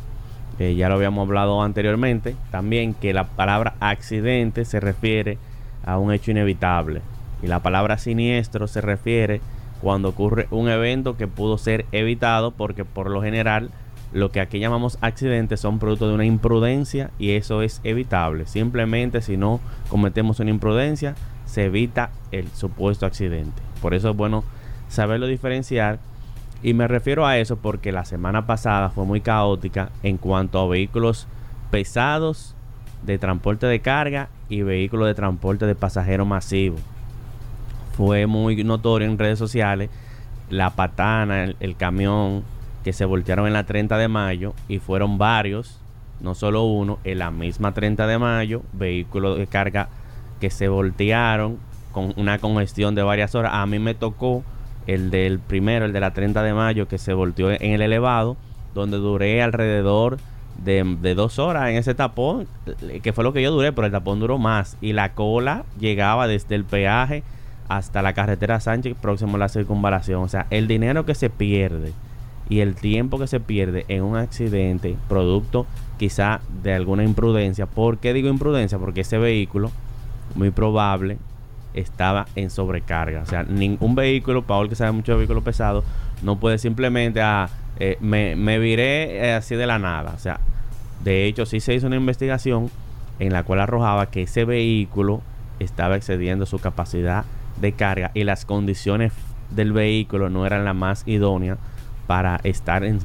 ya lo habíamos hablado anteriormente. También que la palabra accidente se refiere a un hecho inevitable. Y la palabra siniestro se refiere cuando ocurre un evento que pudo ser evitado porque por lo general lo que aquí llamamos accidentes son producto de una imprudencia y eso es evitable. Simplemente si no cometemos una imprudencia, se evita el supuesto accidente. Por eso es bueno saberlo diferenciar. Y me refiero a eso porque la semana pasada fue muy caótica en cuanto a vehículos pesados de transporte de carga y vehículos de transporte de pasajeros masivo. Fue muy notorio en redes sociales la patana, el camión, que se voltearon en la 30 de mayo y fueron varios, no solo uno, en la misma 30 de mayo, vehículos de carga que se voltearon con una congestión de varias horas. A mí me tocó el del primero, el de la 30 de mayo, que se volteó en el elevado, donde duré alrededor de, de, dos horas en ese tapón, que fue lo que yo duré, pero el tapón duró más. Y la cola llegaba desde el peaje hasta la carretera Sánchez, próximo a la circunvalación. O sea, el dinero que se pierde y el tiempo que se pierde en un accidente, producto quizá de alguna imprudencia. ¿Por qué digo imprudencia? Porque ese vehículo, muy probable, estaba en sobrecarga. O sea, ningún vehículo, Paul que sabe mucho de vehículos pesados, no puede simplemente, ah, eh, me, me, viré eh, así de la nada. O sea, de hecho, sí se hizo una investigación en la cual arrojaba que ese vehículo estaba excediendo su capacidad de carga y las condiciones del vehículo no eran las más idóneas para estar en,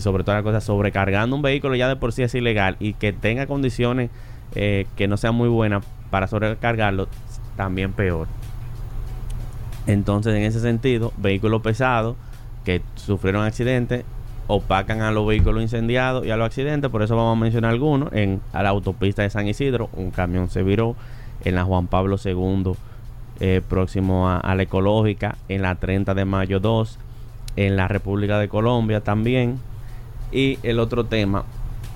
sobre todas las cosas sobrecargando un vehículo ya de por sí es ilegal y que tenga condiciones eh, que no sean muy buenas para sobrecargarlo también peor. Entonces en ese sentido vehículos pesados que sufrieron accidentes opacan a los vehículos incendiados y a los accidentes. Por eso vamos a mencionar algunos. En a la autopista de San Isidro un camión se viró en la Juan Pablo II eh, próximo a, la ecológica en la 30 de mayo 2 en la República de Colombia también. Y el otro tema,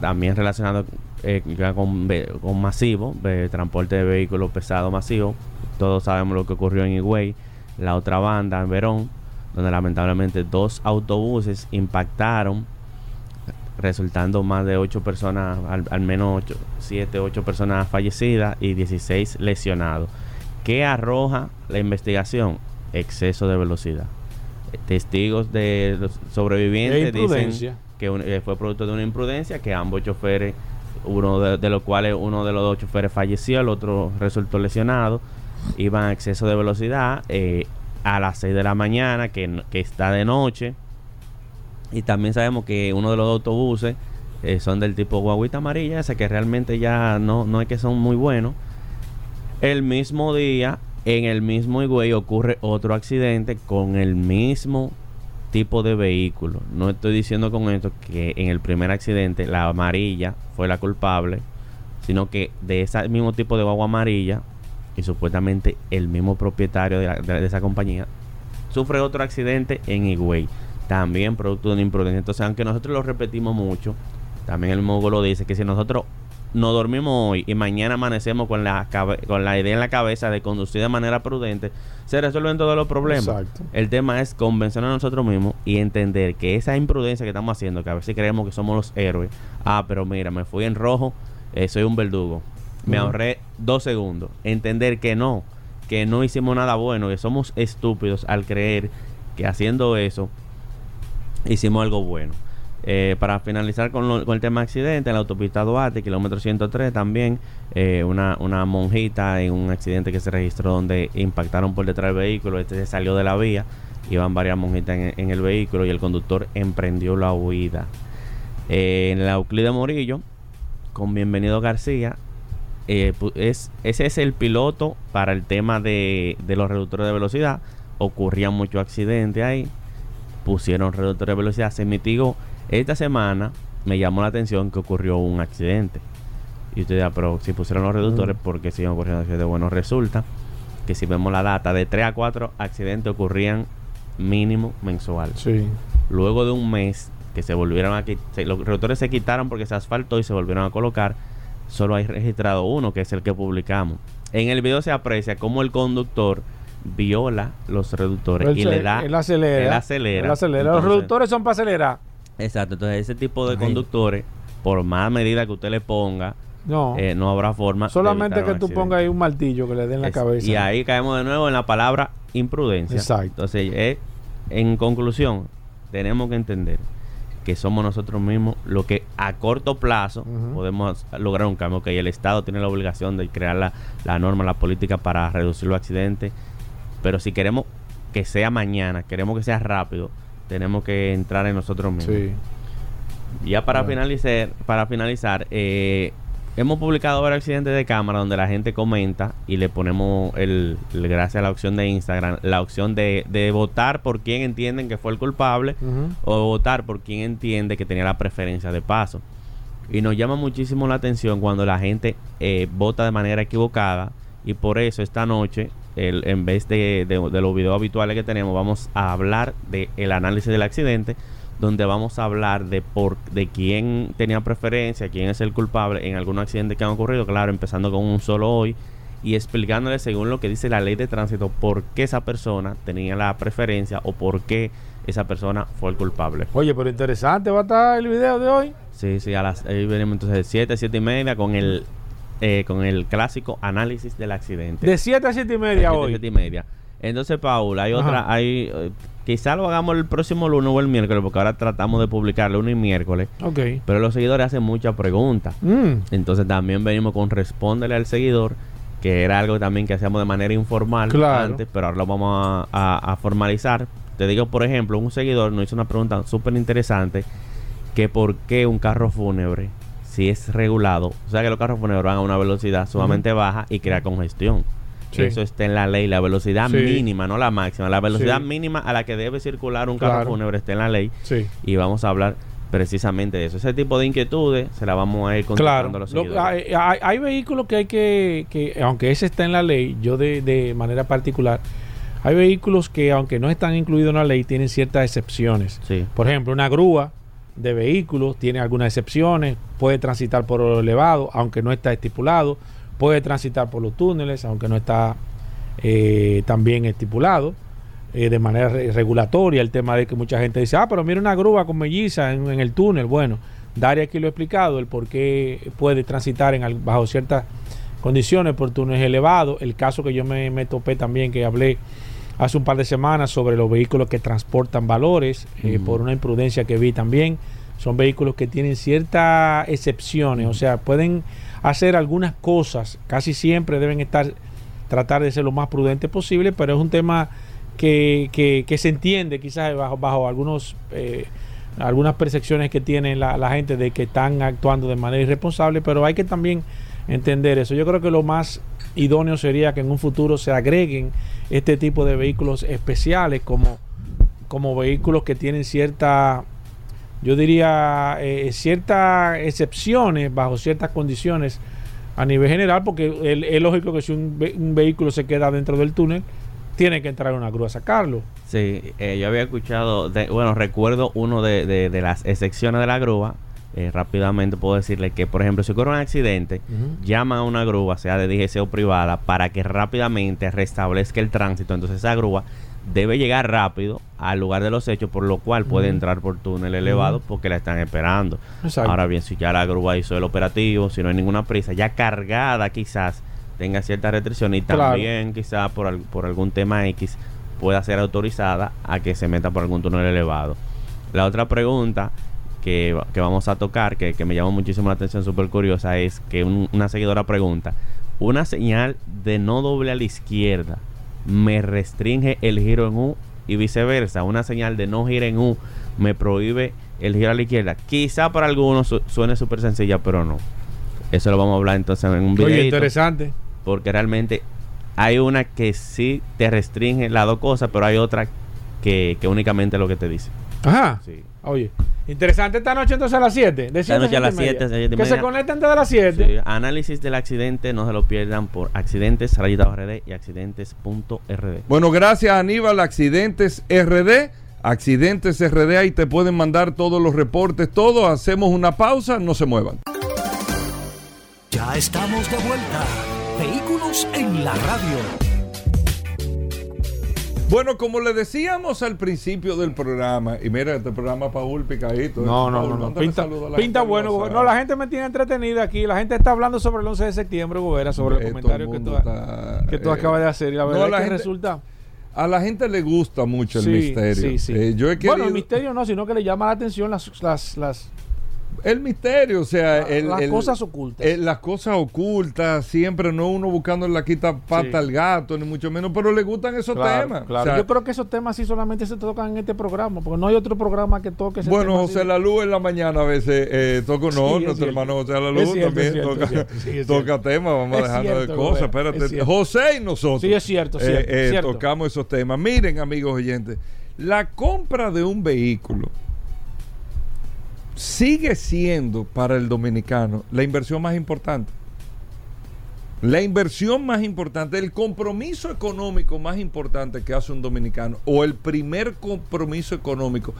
también relacionado eh, con, con, masivo, de transporte de vehículos pesados masivo. Todos sabemos lo que ocurrió en Higüey, la otra banda en Verón, donde lamentablemente dos autobuses impactaron, resultando más de ocho personas, al, menos 7, 8 personas fallecidas y 16 lesionados. ¿Qué arroja la investigación? Exceso de velocidad testigos de los sobrevivientes dicen que eh, fue producto de una imprudencia, que ambos choferes, uno de, los cuales uno de los dos choferes falleció, el otro resultó lesionado, iban a exceso de velocidad eh, a las 6 de la mañana, que, está de noche. Y también sabemos que uno de los autobuses eh, son del tipo guaguita amarilla, ese que realmente ya no, no es que son muy buenos. El mismo día en el mismo Higüey ocurre otro accidente con el mismo tipo de vehículo. No estoy diciendo con esto que en el primer accidente la amarilla fue la culpable, sino que de ese mismo tipo de agua amarilla y supuestamente el mismo propietario de, esa compañía sufre otro accidente en Higüey, también producto de una imprudencia. Entonces, aunque nosotros lo repetimos mucho, también el mismo lo dice que si nosotros no dormimos hoy y mañana amanecemos con la, con la idea en la cabeza de conducir de manera prudente, se resuelven todos los problemas. El tema es convencernos a nosotros mismos y entender que esa imprudencia que estamos haciendo, que a veces creemos que somos los héroes, ah, pero mira, me fui en rojo, eh, soy un verdugo, me ahorré dos segundos. Entender que no, que no hicimos nada bueno, que somos estúpidos al creer que haciendo eso hicimos algo bueno. Eh, para finalizar con, el tema accidente, en la autopista Duarte, kilómetro 103, también eh, una, una, monjita en un accidente que se registró donde impactaron por detrás del vehículo. Este se salió de la vía, iban varias monjitas en, el vehículo y el conductor emprendió la huida. Eh, en la Euclide Morillo, con Bienvenido García, es, ese es el piloto para el tema de, los reductores de velocidad. Ocurrían muchos accidentes ahí, pusieron reductores de velocidad, se mitigó esta semana me llamó la atención que ocurrió un accidente. Y usted dirá, pero si pusieron los reductores, ¿por qué siguen ocurriendo accidentes? Bueno, resulta que si vemos la data, de 3 a 4 accidentes ocurrían mínimo mensual. Sí. Luego de un mes que se volvieron a quitar, los reductores se quitaron porque se asfaltó y se volvieron a colocar, solo hay registrado uno, que es el que publicamos. En el video se aprecia cómo el conductor viola los reductores y le da el acelera, el acelera. acelera. los reductores son para acelerar Exacto, entonces ese tipo de conductores, por más medida que usted le ponga, no, no habrá forma. Solamente que tú pongas ahí un martillo que le den la cabeza. Y ahí caemos de nuevo en la palabra imprudencia. Exacto. Entonces, eh, en conclusión, tenemos que entender que somos nosotros mismos lo que a corto plazo podemos lograr un cambio. Que el Estado tiene la obligación de crear la, la norma, la política para reducir los accidentes. Pero si queremos que sea mañana, queremos que sea rápido, tenemos que entrar en nosotros mismos. Sí. Ya para finalizar, para finalizar, eh, hemos publicado varios accidentes de cámara donde la gente comenta y le ponemos el, el- gracias a la opción de Instagram, la opción de, de votar por quien entienden que fue el culpable o votar por quien entiende que tenía la preferencia de paso. Y nos llama muchísimo la atención cuando la gente eh, vota de manera equivocada y por eso esta noche, el- en vez de, de- de los videos habituales que tenemos, vamos a hablar del el análisis del accidente, donde vamos a hablar de por de quién tenía preferencia, quién es el culpable en algunos accidentes que han ocurrido, claro, empezando con un solo hoy y explicándole según lo que dice la ley de tránsito por qué esa persona tenía la preferencia o por qué esa persona fue el culpable. Oye, pero interesante va a estar el video de hoy. Sí, sí, a las ahí venimos entonces 7, 7 y media con el eh, con el clásico análisis del accidente. De 7 a 7 y media Siete, hoy. siete y media. Entonces, Paul, hay Ajá. otra, hay eh, quizá lo hagamos el próximo lunes o el miércoles, porque ahora tratamos de publicar lunes y miércoles, Ok. pero los seguidores hacen muchas preguntas. Mm. Entonces también venimos con respóndele al seguidor, que era algo también que hacíamos de manera informal Claro. antes, pero ahora lo vamos a, a- a formalizar. Te digo, por ejemplo, un seguidor nos hizo una pregunta súper interesante, que por qué un carro fúnebre, si es regulado, o sea que los carros fúnebres van a una velocidad sumamente baja y crea congestión. Sí. Eso está en la ley, la velocidad Sí. mínima, no la máxima, la velocidad Sí. mínima a la que debe circular un carro Claro. fúnebre está en la ley y vamos a hablar precisamente de eso. Ese tipo de inquietudes se la vamos a ir Claro. contestando a los Lo- hay, hay- hay vehículos que hay que, que, aunque ese está en la ley, yo de, de manera particular, hay vehículos que, aunque no están incluidos en la ley, tienen ciertas excepciones. Por ejemplo, una grúa de vehículos tiene algunas excepciones, puede transitar por lo elevado, aunque no está estipulado, puede transitar por los túneles, aunque no está eh, también estipulado. eh, de manera re- regulatoria, el tema de que mucha gente dice, ah, pero mira una grúa con melliza en, el túnel. Bueno, Daria aquí lo ha explicado, el por qué puede transitar en, bajo ciertas condiciones por túneles elevados. El caso que yo me topé también, que hablé hace un par de semanas sobre los vehículos que transportan valores, eh, por una imprudencia que vi también. Son vehículos que tienen ciertas excepciones, o sea, pueden hacer algunas cosas, casi siempre deben estar, tratar de ser lo más prudente posible, pero es un tema que, que- que se entiende quizás bajo, bajo algunos eh, algunas percepciones que tiene la, la gente de que están actuando de manera irresponsable, pero hay que también entender eso. Yo creo que lo más idóneo sería que en un futuro se agreguen este tipo de vehículos especiales como, como vehículos que tienen cierta, yo diría, eh, ciertas excepciones bajo ciertas condiciones a nivel general, porque el- es lógico que si un, un vehículo se queda dentro del túnel, tiene que entrar una grúa a sacarlo. Sí, eh, yo había escuchado, de- bueno, recuerdo uno de- de las excepciones de la grúa. Eh, rápidamente puedo decirle que, por ejemplo, si ocurre un accidente, llama a una grúa, sea de DGC o privada, para que rápidamente restablezca el tránsito. Entonces esa grúa debe llegar rápido al lugar de los hechos, por lo cual puede entrar por túnel elevado porque la están esperando. Exacto. Ahora bien, si ya la grúa hizo el operativo, si no hay ninguna prisa, ya cargada quizás tenga cierta restricción y Claro. también quizás por, por algún tema X pueda ser autorizada a que se meta por algún túnel elevado. La otra pregunta que, que vamos a tocar, que, que me llamó muchísimo la atención, súper curiosa, es que un- una seguidora pregunta, una señal de no doble a la izquierda me restringe el giro en U y viceversa, una señal de no giro en U me prohíbe el giro a la izquierda. Quizá para algunos su- suene súper sencilla, pero no. Eso lo vamos a hablar entonces en un video. Interesante. Porque realmente hay una que sí te restringe las dos cosas, pero hay otra que, que únicamente lo que te dice. Ajá. Sí. Oye, interesante esta noche entonces a las 7. De Esta noche a las siete y 7, media. siete y Que se conecten desde las 7. Sí, Análisis del accidente, no se lo pierdan por accidentes, rayita RD y accidentes.rd. Bueno, gracias Aníbal, Accidentes RD. Accidentes RD, ahí te pueden mandar todos los reportes, todo. Hacemos una pausa, no se muevan. Ya estamos de vuelta. Vehículos en la radio. Bueno, como le decíamos al principio del programa, y mira, este programa Paul picadito. ¿eh? No, no, Paul, no, no. Pinta, pinta bueno. del Gober- WhatsApp. No, la gente me tiene entretenida aquí. La gente está hablando sobre el 11 de septiembre, Gobera, sobre el comentario el que tú, está, que tú eh, acabas de hacer. Y la no, verdad la es que gente- resulta. a la gente le gusta mucho el Sí, misterio. sí, sí. Eh, yo he Bueno, el misterio no, sino que le llama la atención las, las, las, el misterio, o sea, el- las el- cosas ocultas. las cosas ocultas, siempre no uno buscando la quita pata Sí. al gato, ni mucho menos, pero le gustan esos Claro, temas. claro. O sea, Yo creo que esos temas sí solamente se tocan en este programa, porque no hay otro programa que toque ese bueno, tema José así. La Luz en la mañana a veces eh, toca, no, Sí, es nuestro hermano José La Luz cierto, también cierto, toca, cierto, temas, vamos a dejarnos de cosas, espérate. es. José y nosotros. Sí, es cierto, eh, cierto, eh, cierto. tocamos esos temas. Miren, amigos oyentes, la compra de un vehículo sigue siendo para el dominicano la inversión más importante. La inversión más importante, el compromiso económico más importante que hace un dominicano, o el primer compromiso económico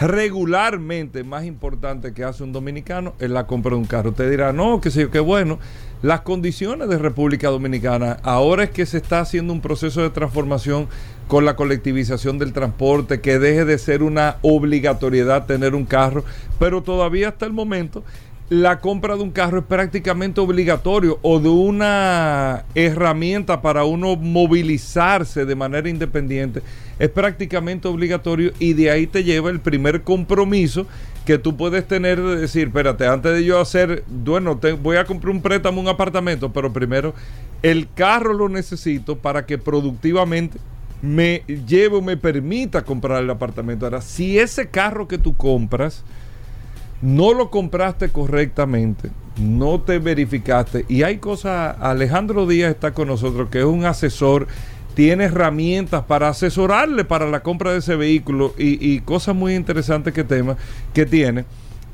regularmente más importante que hace un dominicano es la compra de un carro. Usted dirá, no, que sé yo, qué bueno. Las condiciones de República Dominicana, ahora es que se está haciendo un proceso de transformación con la colectivización del transporte, que deje de ser una obligatoriedad tener un carro, pero todavía hasta el momento la compra de un carro es prácticamente obligatorio o de una herramienta para uno movilizarse de manera independiente es prácticamente obligatorio y de ahí te lleva el primer compromiso que tú puedes tener de decir, espérate, antes de yo hacer, bueno, te, voy a comprar un préstamo, un apartamento, pero primero el carro lo necesito para que productivamente me lleve o me permita comprar el apartamento. Ahora, si ese carro que tú compras, no lo compraste correctamente, no te verificaste. Y hay cosas, Alejandro Díaz está con nosotros, que es un asesor, tiene herramientas para asesorarle para la compra de ese vehículo y, y cosas muy interesantes que, tema, que tiene.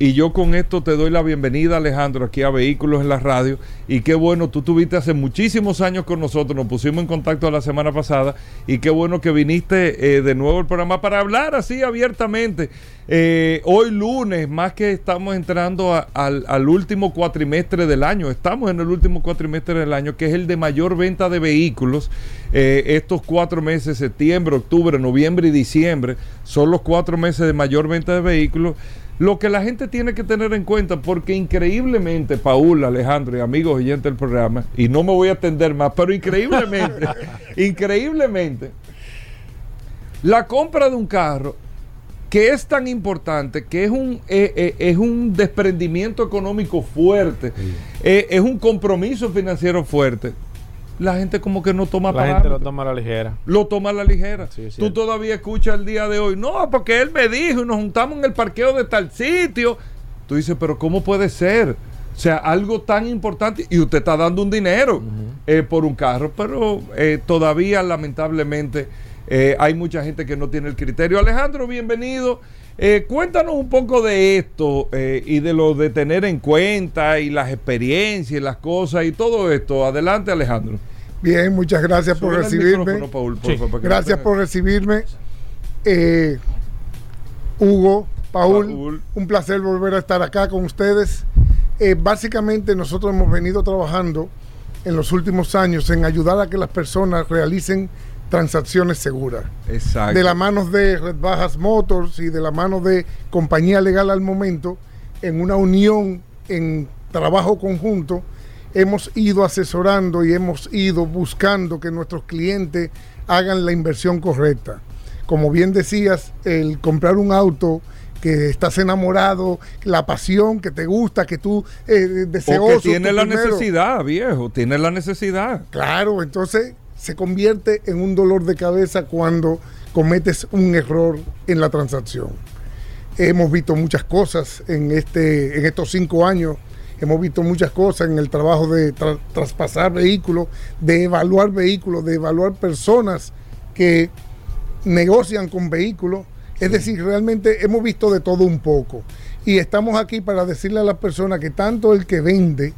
Y yo con esto te doy la bienvenida, Alejandro, aquí a Vehículos en la Radio. Y qué bueno, tú tuviste hace muchísimos años con nosotros, nos pusimos en contacto la semana pasada. Y qué bueno que viniste eh, de nuevo al programa para hablar así abiertamente. Eh, hoy lunes, más que estamos entrando al último cuatrimestre del año, estamos en el último cuatrimestre del año, que es el de mayor venta de vehículos. Eh, estos cuatro meses, septiembre, octubre, noviembre y diciembre, son los cuatro meses de mayor venta de vehículos. Lo que la gente tiene que tener en cuenta, porque increíblemente, Paul, Alejandro y amigos oyentes del programa, y no me voy a atender más, pero increíblemente, increíblemente, la compra de un carro que es tan importante, que es un, eh, eh, es un desprendimiento económico fuerte, eh, es un compromiso financiero fuerte, la gente como que no toma La gente lo toma a la ligera. lo toma a la ligera. Sí, Tú todavía escuchas el día de hoy, no, porque él me dijo y nos juntamos en el parqueo de tal sitio. Tú dices, pero ¿cómo puede ser? O sea, algo tan importante y usted está dando un dinero eh, por un carro, pero eh, todavía lamentablemente eh, hay mucha gente que no tiene el criterio. Alejandro, bienvenido. Eh, cuéntanos un poco de esto eh, y de lo de tener en cuenta y las experiencias y las cosas y todo esto. Adelante, Alejandro. Bien, muchas gracias por recibirme. micrófono, Paul, por Sí. favor, para que Gracias por recibirme. Eh, Hugo, Paul, Paul. un placer volver a estar acá con ustedes. Eh, básicamente nosotros hemos venido trabajando en los últimos años en ayudar a que las personas realicen transacciones seguras. Exacto. De la mano de Red Bajas Motors y de la mano de Compañía Legal al Momento, en una unión, en trabajo conjunto, hemos ido asesorando y hemos ido buscando que nuestros clientes hagan la inversión correcta. Como bien decías, el comprar un auto que estás enamorado, la pasión que te gusta, que tú eh, deseoso. Porque tiene tú la primero. necesidad, viejo. Tiene la necesidad. Claro, entonces se convierte en un dolor de cabeza cuando cometes un error en la transacción. Hemos visto muchas cosas en, este, en estos cinco años, hemos visto muchas cosas en el trabajo de tra- traspasar vehículos, de evaluar vehículos, de evaluar personas que negocian con vehículos. Es decir, realmente hemos visto de todo un poco. Y estamos aquí para decirle a las personas que tanto el que vende,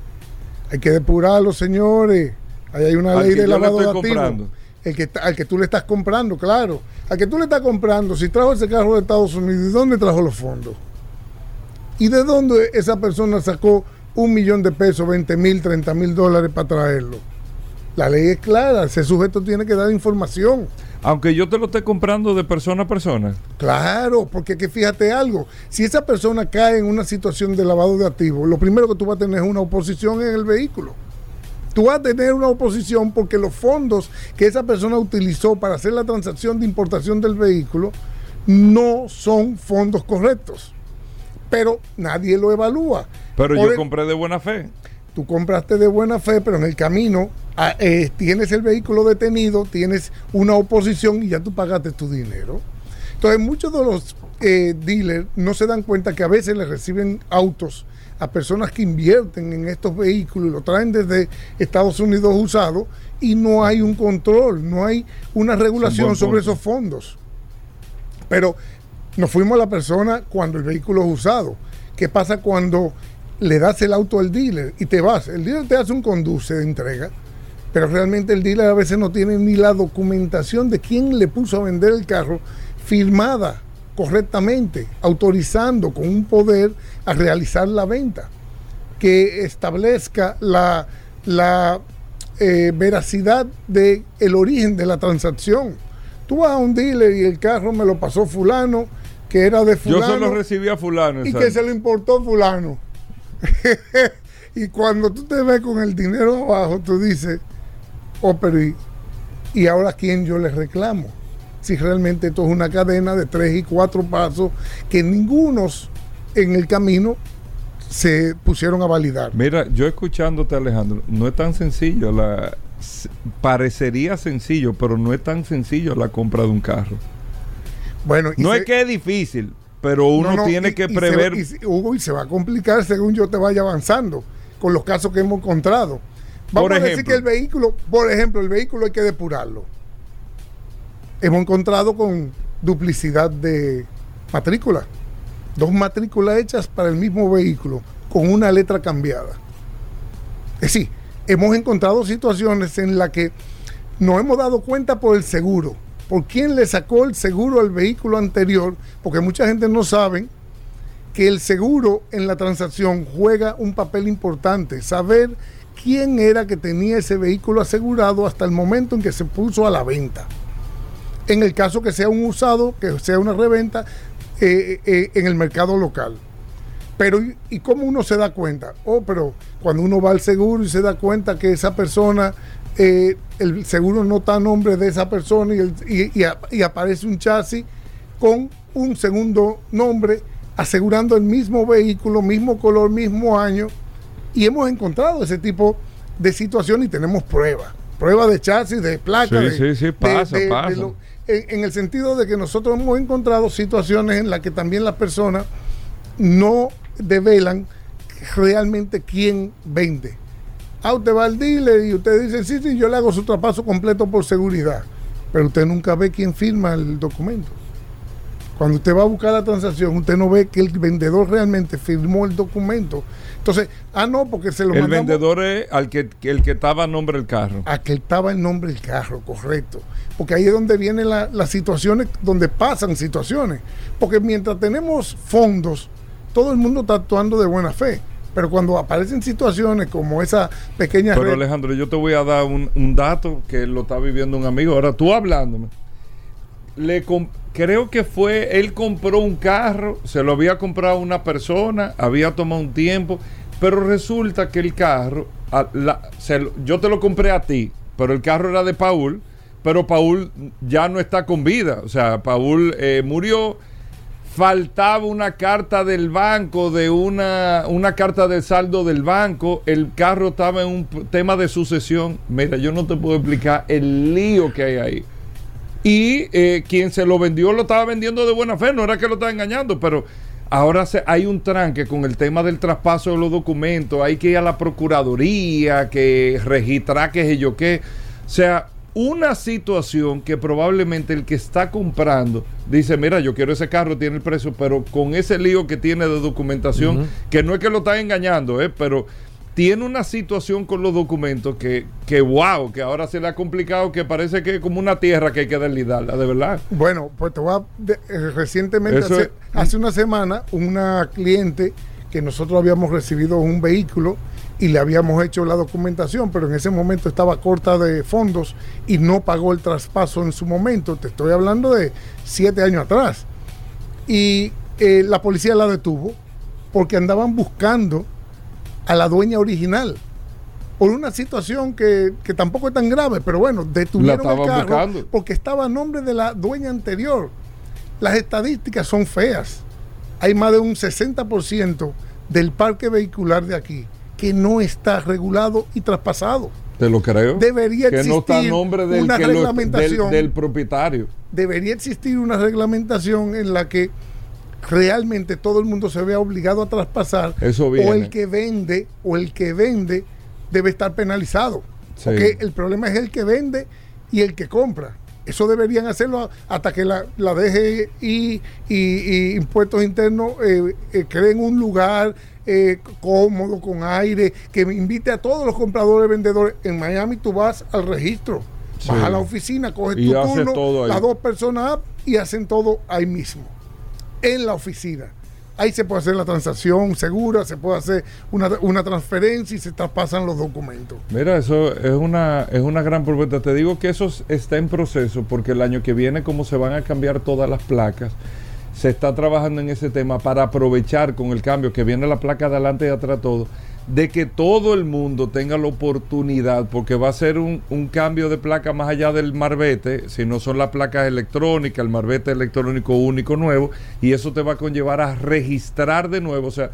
hay que depurarlo, señores. Ahí hay una ley de lavado de activos. El que, al que tú le estás comprando, claro. Al que tú le estás comprando, si trajo ese carro de Estados Unidos, ¿y dónde trajo los fondos? ¿Y de dónde esa persona sacó un millón de pesos, 20 mil, 30 mil dólares para traerlo? La ley es clara, ese sujeto tiene que dar información. Aunque yo te lo esté comprando de persona a persona. Claro, porque que fíjate algo, si esa persona cae en una situación de lavado de activos, lo primero que tú vas a tener es una oposición en el vehículo. Tú vas a tener una oposición porque los fondos que esa persona utilizó para hacer la transacción de importación del vehículo no son fondos correctos. Pero nadie lo evalúa. Pero Por yo el- compré de buena fe. tú compraste de buena fe, pero en el camino ah, eh, tienes el vehículo detenido, tienes una oposición y ya tú pagaste tu dinero. Entonces muchos de los eh, dealers no se dan cuenta que a veces le reciben autos a personas que invierten en estos vehículos y lo traen desde Estados Unidos usado y no hay un control, no hay una regulación sobre esos fondos. Pero nos fuimos a la persona cuando el vehículo es usado. ¿Qué pasa cuando le das el auto al dealer y te vas? El dealer te hace un conduce de entrega, pero realmente el dealer a veces no tiene ni la documentación de quién le puso a vender el carro firmada correctamente, autorizando con un poder a realizar la venta, que establezca la, la eh, veracidad del el origen de la transacción. Tú vas a un dealer y el carro me lo pasó fulano, que era de Yo fulano se lo recibí a fulano. y que se lo importó fulano. y cuando tú te ves con el dinero abajo, tú dices, oh, pero ¿y, y ahora quién yo le reclamo? Si realmente esto es una cadena de tres y cuatro pasos que ningunos en el camino se pusieron a validar. Mira, yo escuchándote, Alejandro, no es tan sencillo. La, parecería sencillo, pero no es tan sencillo la compra de un carro. Bueno, y No se- es que es difícil, pero uno no, no, tiene y- que y se- prever. y Hugo, y se va a complicar según yo te vaya avanzando con los casos que hemos encontrado. Vamos Por a decir que el vehículo, por ejemplo, el vehículo hay que depurarlo. Hemos encontrado con duplicidad de matrícula. Dos matrículas hechas para el mismo vehículo con una letra cambiada. Es decir, hemos encontrado situaciones en las que nos hemos dado cuenta por el seguro, por quién le sacó el seguro al vehículo anterior, porque mucha gente no sabe que el seguro en la transacción juega un papel importante, saber quién era que tenía ese vehículo asegurado hasta el momento en que se puso a la venta. En el caso que sea un usado, que sea una reventa eh, eh, en el mercado local. Pero, ¿y, cómo uno se da cuenta? Oh, pero cuando uno va al seguro y se da cuenta que esa persona, eh, el seguro no está a nombre de esa persona y, el- y- y a- y aparece un chasis con un segundo nombre asegurando el mismo vehículo, mismo color, mismo año. Y hemos encontrado ese tipo de situación y tenemos pruebas. Pruebas de chasis, de placa. Sí, de- sí, sí, pasa, de- de pasa. lo- en, el sentido de que nosotros hemos encontrado situaciones en las que también las personas no develan realmente quién vende. Ah, usted va al dealer y usted dice, sí, sí, yo le hago su traspaso completo por seguridad. Pero usted nunca ve quién firma el documento. Cuando usted va a buscar la transacción, usted no ve que el vendedor realmente firmó el documento. Entonces, ah, no, porque se lo el mandamos vendedor es al que, el que estaba a nombre del carro. a que estaba el nombre del carro, correcto. Porque ahí es donde vienen la- las situaciones, donde pasan situaciones. Porque mientras tenemos fondos, todo el mundo está actuando de buena fe. Pero cuando aparecen situaciones como esa pequeña Pero red- Alejandro, yo te voy a dar un, un dato que lo está viviendo un amigo. Ahora tú hablándome. Le creo que fue, él compró un carro, se lo había comprado una persona, había tomado un tiempo, pero resulta que el carro, yo te lo compré a ti, pero el carro era de Paul, pero Paul ya no está con vida. O sea, Paul eh, murió faltaba una carta del banco, de una, una carta de saldo del banco, el carro estaba en un tema de sucesión. Mira, yo no te puedo explicar el lío que hay ahí. Y eh, quien se lo vendió lo estaba vendiendo de buena fe, no era que lo estaba engañando, pero ahora se, hay un tranque con el tema del traspaso de los documentos, hay que ir a la procuraduría, que registrar qué sé yo qué. O sea, una situación que probablemente el que está comprando dice, mira, yo quiero ese carro, tiene el precio, pero con ese lío que tiene de documentación, que no es que lo está engañando, eh, pero tiene una situación con los documentos que, que wow, que ahora se le ha complicado, que parece que es como una tierra que hay que deslidarla, de verdad. Bueno, pues te voy a. de- eh, recientemente, hace, es- hace una semana, una cliente que nosotros habíamos recibido un vehículo y le habíamos hecho la documentación, pero en ese momento estaba corta de fondos y no pagó el traspaso en su momento. Te estoy hablando de siete años atrás. Y eh, la policía la detuvo porque andaban buscando a la dueña original. por una situación que, que tampoco es tan grave, pero bueno, detuvieron el carro buscando. porque estaba a nombre de la dueña anterior. Las estadísticas son feas. Hay más de un 60% del parque vehicular de aquí que no está regulado y traspasado. Te lo creo. Debería que no está a existir nombre del, una que lo- del- reglamentación. del propietario. Debería existir una reglamentación en la que realmente todo el mundo se vea obligado a traspasar Eso o el que vende o el que vende debe estar penalizado. Sí. Porque el problema es el que vende y el que compra. Eso deberían hacerlo hasta que la, la DGI y, y Impuestos Internos eh, eh, creen un lugar eh, cómodo, con aire, que invite a todos los compradores y vendedores. En Miami tú vas al registro, Sí. vas a la oficina, coges Y tu turno, las dos personas y hacen todo ahí mismo, en la oficina. Ahí se puede hacer la transacción segura, se puede hacer una, una transferencia y se traspasan los documentos. Mira, eso es una, es una gran propuesta. Te digo que eso está en proceso porque el año que viene, como se van a cambiar todas las placas, se está trabajando en ese tema para aprovechar con el cambio que viene la placa de adelante y atrás todo, de que todo el mundo tenga la oportunidad, porque va a ser un, cambio de placa más allá del marbete, si no son las placas electrónicas, el marbete electrónico único nuevo, y eso te va a conllevar a registrar de nuevo, o sea,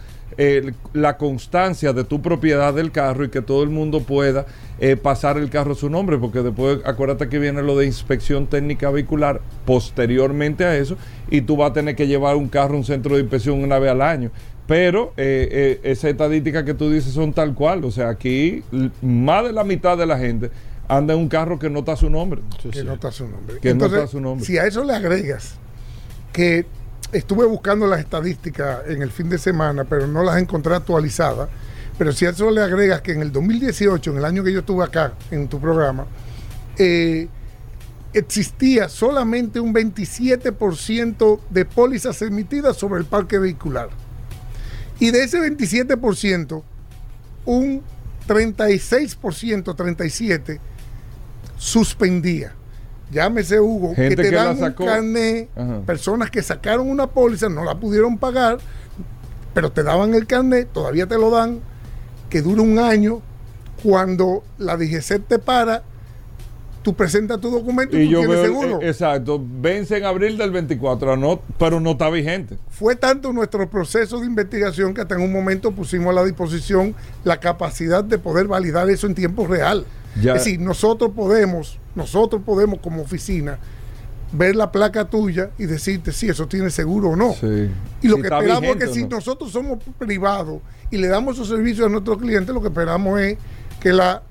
la constancia de tu propiedad del carro y que todo el mundo pueda eh, pasar el carro a su nombre, porque después acuérdate que viene lo de inspección técnica vehicular posteriormente a eso, y tú vas a tener que llevar un carro a un centro de inspección una vez al año. Pero eh, eh, esa estadística que tú dices son tal cual, o sea, aquí más de la mitad de la gente anda en un carro que no está su nombre. que no está su nombre. Que no está su nombre. Si a eso le agregas que estuve buscando las estadísticas en el fin de semana, pero no las encontré actualizadas, pero si a eso le agregas que en el 2018, en el año que yo estuve acá en tu programa, eh, existía solamente un 27% de pólizas emitidas sobre el parque vehicular. Y de ese 27%, un 36%, 37% suspendía. Llámese Hugo, Gente que te que dan un carnet, Ajá. personas que sacaron una póliza, no la pudieron pagar, pero te daban el carnet, todavía te lo dan, que dura un año. Cuando la DGC te para, tú presentas tu documento y, Y tú yo tienes veo, seguro. eh, exacto, vence en abril del 24, no, pero no está vigente. Fue tanto nuestro proceso de investigación que hasta en un momento pusimos a la disposición la capacidad de poder validar eso en tiempo real. Ya- Es decir, nosotros podemos, nosotros podemos como oficina ver la placa tuya y decirte si eso tiene seguro o no. Sí. Y lo Si que esperamos es que si no. nosotros somos privados y le damos esos servicios a nuestros clientes, lo que esperamos es que la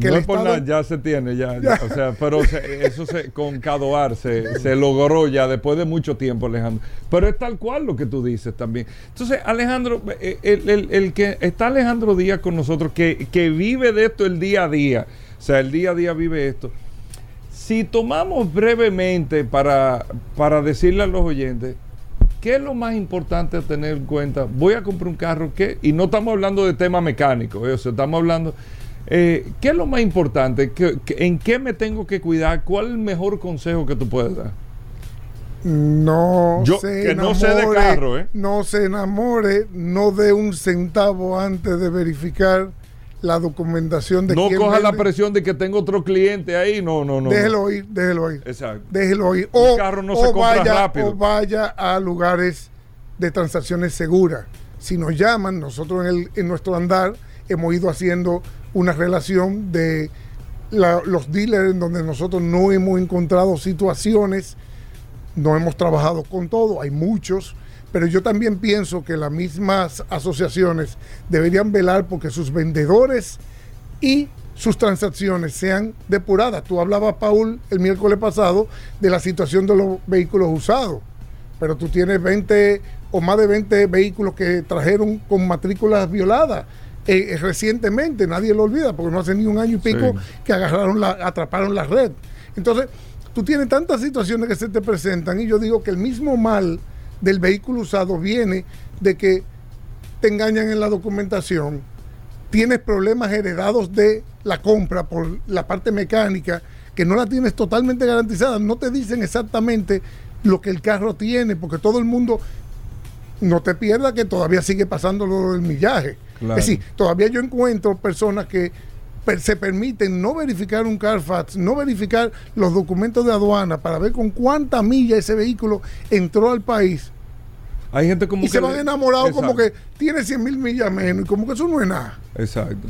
que no es por nada, ya se tiene, ya, ya, o sea, pero se- eso se, con Cadoar se, se logró ya después de mucho tiempo, Alejandro. Pero es tal cual lo que tú dices también. Entonces, Alejandro, eh, el, el- el que está Alejandro Díaz con nosotros, que, que vive de esto el día a día, o sea, el día a día vive esto. Si tomamos brevemente para, para decirle a los oyentes, ¿qué es lo más importante a tener en cuenta? Voy a comprar un carro, ¿qué? Y no estamos hablando de tema mecánico, ¿eh? o sea, estamos hablando... eh, ¿Qué es lo más importante? ¿Qué- qué- ¿En qué me tengo que cuidar? ¿Cuál es el mejor consejo que tú puedes dar? No Yo- se que no sé de enamore, carro, ¿eh? No se enamore, no dé un centavo antes de verificar la documentación de No quién coja la presión de que tengo otro cliente ahí, no, no, no. Déjelo ir, déjelo ir. Exacto. Déjelo ir. Un O, carro no o se compra vaya, rápido. o vaya a lugares de transacciones seguras. Si nos llaman, nosotros en, el- en nuestro andar hemos ido haciendo una relación de los dealers en donde nosotros no hemos encontrado situaciones, no hemos trabajado con todo, hay muchos, pero yo también pienso que las mismas asociaciones deberían velar porque sus vendedores y sus transacciones sean depuradas. Tú hablabas, Paul, el miércoles pasado de la situación de los vehículos usados, pero tú tienes 20 o más de 20 vehículos que trajeron con matrículas violadas. Eh, recientemente, nadie lo olvida, porque no hace ni un año y pico Sí. que agarraron la, atraparon la red. Entonces, tú tienes tantas situaciones que se te presentan y yo digo que el mismo mal del vehículo usado viene de que te engañan en la documentación, tienes problemas heredados de la compra por la parte mecánica, que no la tienes totalmente garantizada, no te dicen exactamente lo que el carro tiene, porque todo el mundo no te pierda que todavía sigue pasando lo del millaje. Claro. Es decir, todavía yo encuentro personas que se permiten no verificar un Carfax, no verificar los documentos de aduana para ver con cuánta milla ese vehículo entró al país. Hay gente como Y que se van enamorados como que tiene 100 mil millas menos y como que eso no es nada. Exacto.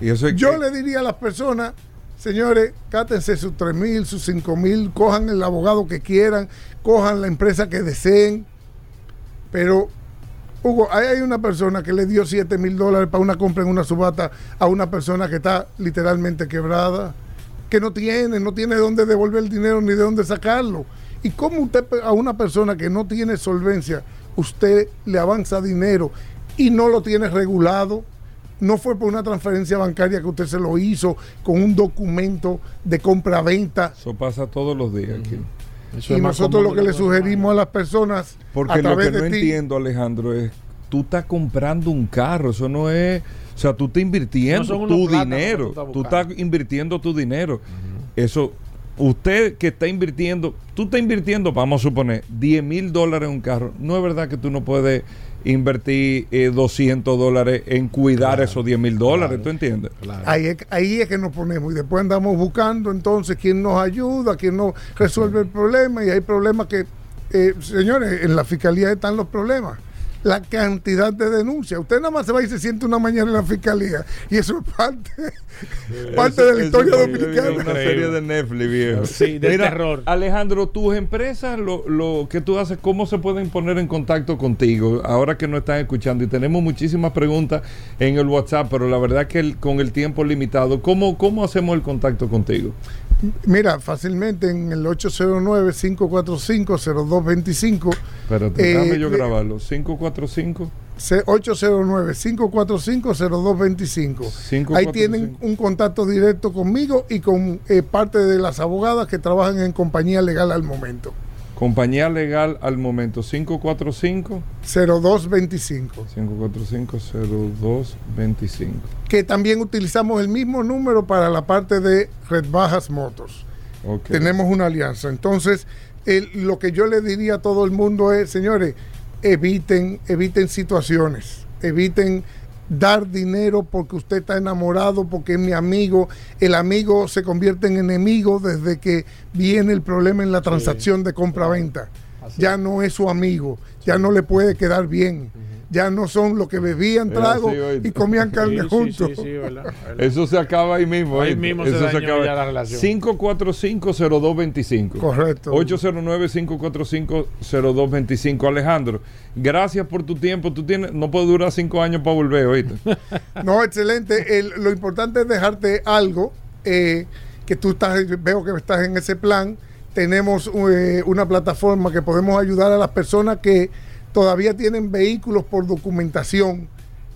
Y eso es Yo que- le diría a las personas, señores, cátense sus 3 mil, sus 5 mil, cojan el abogado que quieran, cojan la empresa que deseen. Pero, Hugo, ahí hay una persona que le dio 7 mil dólares para una compra en una subasta a una persona que está literalmente quebrada, que no tiene, no tiene dónde devolver el dinero ni de dónde sacarlo. ¿Y cómo usted a una persona que no tiene solvencia, usted le avanza dinero y no lo tiene regulado? No fue por una transferencia bancaria que usted se lo hizo con un documento de compra-venta. Eso pasa todos los días aquí. Eso Y nosotros lo que le sugerimos a las personas Porque a lo que no ti, entiendo, Alejandro, es tú estás comprando un carro, eso no es, o sea, tú estás invirtiendo tu dinero, tú estás tú estás buscando. invirtiendo tu dinero. Eso, usted que está invirtiendo, tú estás invirtiendo, vamos a suponer, 10 mil dólares en un carro, no es verdad que tú no puedes invertir eh, 200 dólares en cuidar esos 10 mil dólares, ¿tú entiendes? ahí, es, ahí es que nos ponemos y después andamos buscando entonces quién nos ayuda, quién nos resuelve el problema y hay problemas que, eh, señores, en la fiscalía están los problemas. La cantidad de denuncias. Usted nada más se va y se siente una mañana en la fiscalía y eso es parte, parte de la historia es dominicana. Una serie de Netflix, viejo. Sí, de terror. Alejandro, tus empresas, lo, lo que tú haces, ¿cómo se pueden poner en contacto contigo? Ahora que nos están escuchando y tenemos muchísimas preguntas en el WhatsApp, pero la verdad que el- con el tiempo limitado, ¿cómo, ¿cómo hacemos el contacto contigo? Mira, fácilmente en el 809-545-0225. Espérate, Eh, déjame yo grabarlo. 545. C- 809-545-0225. 545. Ahí tienen un contacto directo conmigo y con eh, parte de las abogadas que trabajan en compañía legal al momento. Compañía legal al momento. 545 0225. 545 0225. Que también utilizamos el mismo número para la parte de Red Bajas Motors. Ok. Tenemos una alianza. Entonces, el- lo que yo le diría a todo el mundo es, señores, eviten, eviten situaciones, eviten dar dinero porque usted está enamorado, porque es mi amigo. El amigo se convierte en enemigo desde que viene el problema en la transacción de compra-venta. Ya no es su amigo, ya no le puede quedar bien. Ya no son los que bebían trago y comían carne Sí, juntos. sí, sí, verdad, verdad. Eso se acaba ahí mismo. Ahí mismo se Eso dañó ya la relación. 545-0225. Correcto. 809-545-0225. Alejandro, gracias por tu tiempo. Tú tienes, no puedes durar cinco años para volver, ¿oíste? No, excelente. El- lo importante es dejarte algo eh, que tú estás, veo que estás en ese plan. Tenemos eh, una plataforma que podemos ayudar a las personas que todavía tienen vehículos por documentación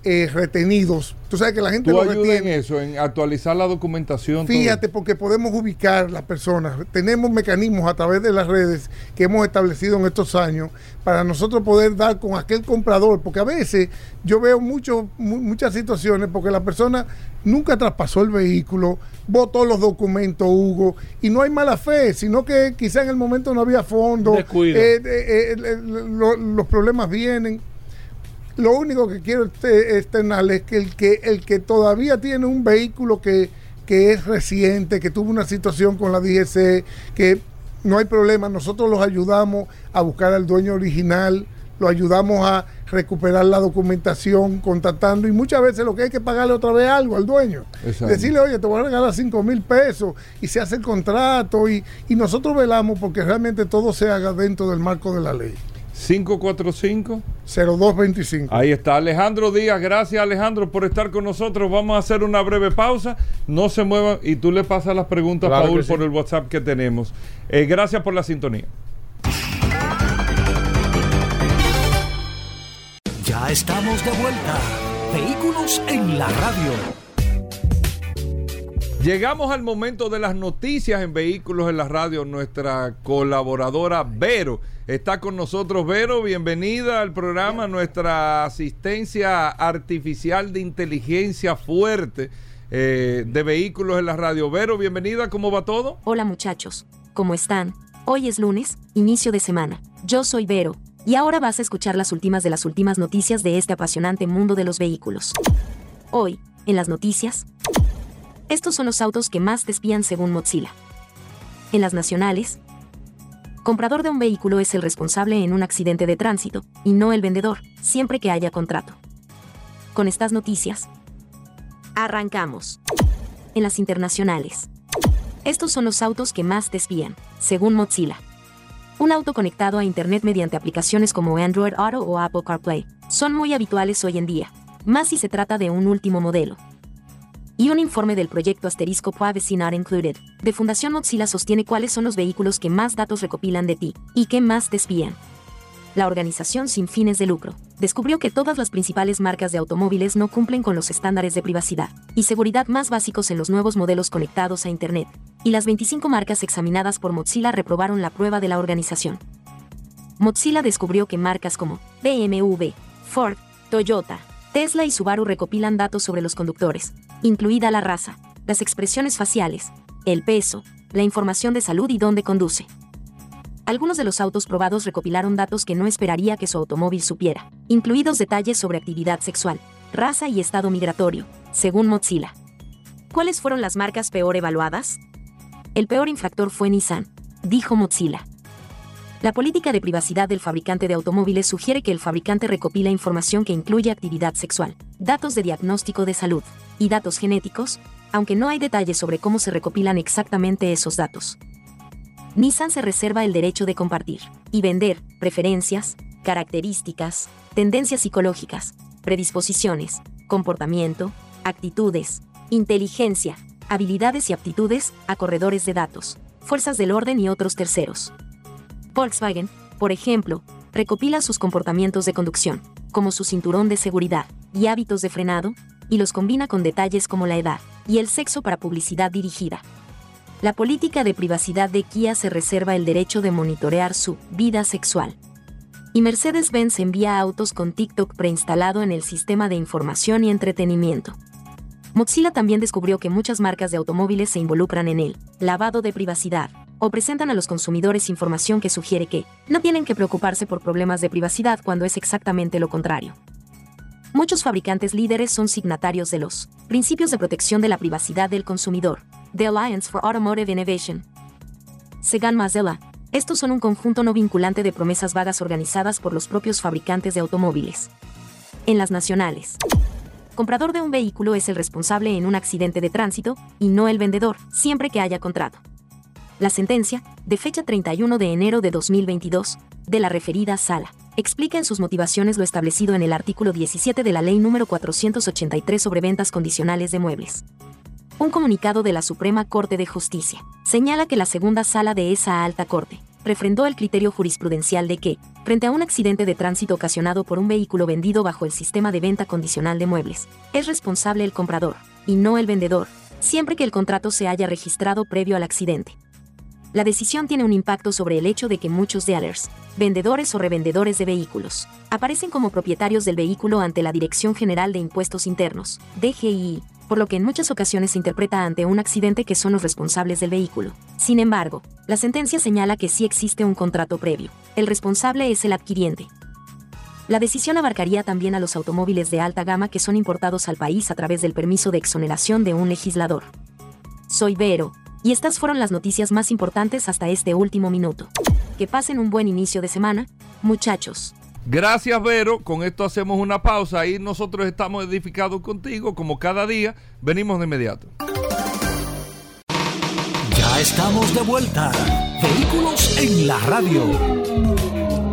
eh, retenidos. Tú sabes que la gente Tú lo ayudas en retiene. eso, en actualizar la documentación. todo. Fíjate, porque podemos ubicar las personas. Tenemos mecanismos a través de las redes que hemos establecido en estos años para nosotros poder dar con aquel comprador. Porque a veces yo veo mucho, mu- muchas situaciones porque la persona nunca traspasó el vehículo, votó los documentos, Hugo, y no hay mala fe, sino que quizá en el momento no había fondo. Descuido. eh, eh, eh, lo- los problemas vienen. Lo único que quiero este- externar es que el que el que todavía tiene un vehículo que, que es reciente, que tuvo una situación con la DGC, que no hay problema, nosotros los ayudamos a buscar al dueño original, lo ayudamos a recuperar la documentación, contactando, y muchas veces lo que hay que pagarle otra vez algo al dueño. Exacto. Decirle, oye, te voy a regalar 5 mil pesos, y se hace el contrato, y, y nosotros velamos porque realmente todo se haga dentro del marco de la ley. 545. 0225. Ahí está Alejandro Díaz. Gracias Alejandro por estar con nosotros. Vamos a hacer una breve pausa. No se muevan y tú le pasas las preguntas, Claro Paul, sí. por el WhatsApp que tenemos. Eh, gracias por la sintonía. Ya estamos de vuelta. Vehículos en la radio. Llegamos al momento de las noticias en Vehículos en la Radio. Nuestra colaboradora Vero está con nosotros. Vero, bienvenida al programa. Nuestra asistencia artificial de inteligencia fuerte eh, de Vehículos en la Radio. Vero, bienvenida. ¿Cómo va todo? Hola muchachos, ¿cómo están? Hoy es lunes, inicio de semana. Yo soy Vero, y ahora vas a escuchar las últimas de las últimas noticias de este apasionante mundo de los vehículos. Hoy, en las noticias, Estos son los autos que más despían según Mozilla. En las nacionales, comprador de un vehículo es el responsable en un accidente de tránsito, y no el vendedor, siempre que haya contrato. Con estas noticias, arrancamos. En las internacionales. Estos son los autos que más desvían, según Mozilla. Un auto conectado a Internet mediante aplicaciones como Android Auto o Apple CarPlay son muy habituales hoy en día, más si se trata de un último modelo. Y un informe del proyecto asterisco Privacy Not Included, de Fundación Mozilla sostiene cuáles son los vehículos que más datos recopilan de ti y que más desvían. La organización sin fines de lucro descubrió que todas las principales marcas de automóviles no cumplen con los estándares de privacidad y seguridad más básicos en los nuevos modelos conectados a Internet, y las 25 marcas examinadas por Mozilla reprobaron la prueba de la organización. Mozilla descubrió que marcas como BMW, Ford, Toyota, Tesla y Subaru recopilan datos sobre los conductores, incluida la raza, las expresiones faciales, el peso, la información de salud y dónde conduce. Algunos de los autos probados recopilaron datos que no esperaría que su automóvil supiera, incluidos detalles sobre actividad sexual, raza y estado migratorio, según Mozilla. ¿Cuáles fueron las marcas peor evaluadas? El peor infractor fue Nissan, dijo Mozilla. La política de privacidad del fabricante de automóviles sugiere que el fabricante recopila información que incluye actividad sexual, datos de diagnóstico de salud y datos genéticos, aunque no hay detalles sobre cómo se recopilan exactamente esos datos. Nissan se reserva el derecho de compartir y vender preferencias, características, tendencias psicológicas, predisposiciones, comportamiento, actitudes, inteligencia, habilidades y aptitudes a corredores de datos, fuerzas del orden y otros terceros. Volkswagen, por ejemplo, recopila sus comportamientos de conducción, como su cinturón de seguridad y hábitos de frenado, y los combina con detalles como la edad y el sexo para publicidad dirigida. La política de privacidad de Kia se reserva el derecho de monitorear su vida sexual. Y Mercedes-Benz envía autos con TikTok preinstalado en el sistema de información y entretenimiento. Mozilla también descubrió que muchas marcas de automóviles se involucran en el lavado de privacidad, o presentan a los consumidores información que sugiere que no tienen que preocuparse por problemas de privacidad cuando es exactamente lo contrario. Muchos fabricantes líderes son signatarios de los principios de protección de la privacidad del consumidor, The Alliance for Automotive Innovation. Segan Mazella, estos son un conjunto no vinculante de promesas vagas organizadas por los propios fabricantes de automóviles. En las nacionales. Comprador de un vehículo es el responsable en un accidente de tránsito, y no el vendedor, siempre que haya contrato. La sentencia, de fecha 31 de enero de 2022, de la referida sala, explica en sus motivaciones lo establecido en el artículo 17 de la Ley número 483 sobre ventas condicionales de muebles. Un comunicado de la Suprema Corte de Justicia señala que la segunda sala de esa alta corte refrendó el criterio jurisprudencial de que, frente a un accidente de tránsito ocasionado por un vehículo vendido bajo el sistema de venta condicional de muebles, es responsable el comprador, y no el vendedor, siempre que el contrato se haya registrado previo al accidente la decisión tiene un impacto sobre el hecho de que muchos dealers, vendedores o revendedores de vehículos, aparecen como propietarios del vehículo ante la Dirección General de Impuestos Internos, DGI, por lo que en muchas ocasiones se interpreta ante un accidente que son los responsables del vehículo. Sin embargo, la sentencia señala que sí existe un contrato previo. El responsable es el adquiriente. La decisión abarcaría también a los automóviles de alta gama que son importados al país a través del permiso de exoneración de un legislador. Soy Vero, y estas fueron las noticias más importantes hasta este último minuto. Que pasen un buen inicio de semana, muchachos. Gracias, Vero. Con esto hacemos una pausa y nosotros estamos edificados contigo, como cada día. Venimos de inmediato. Ya estamos de vuelta. Vehículos en la radio.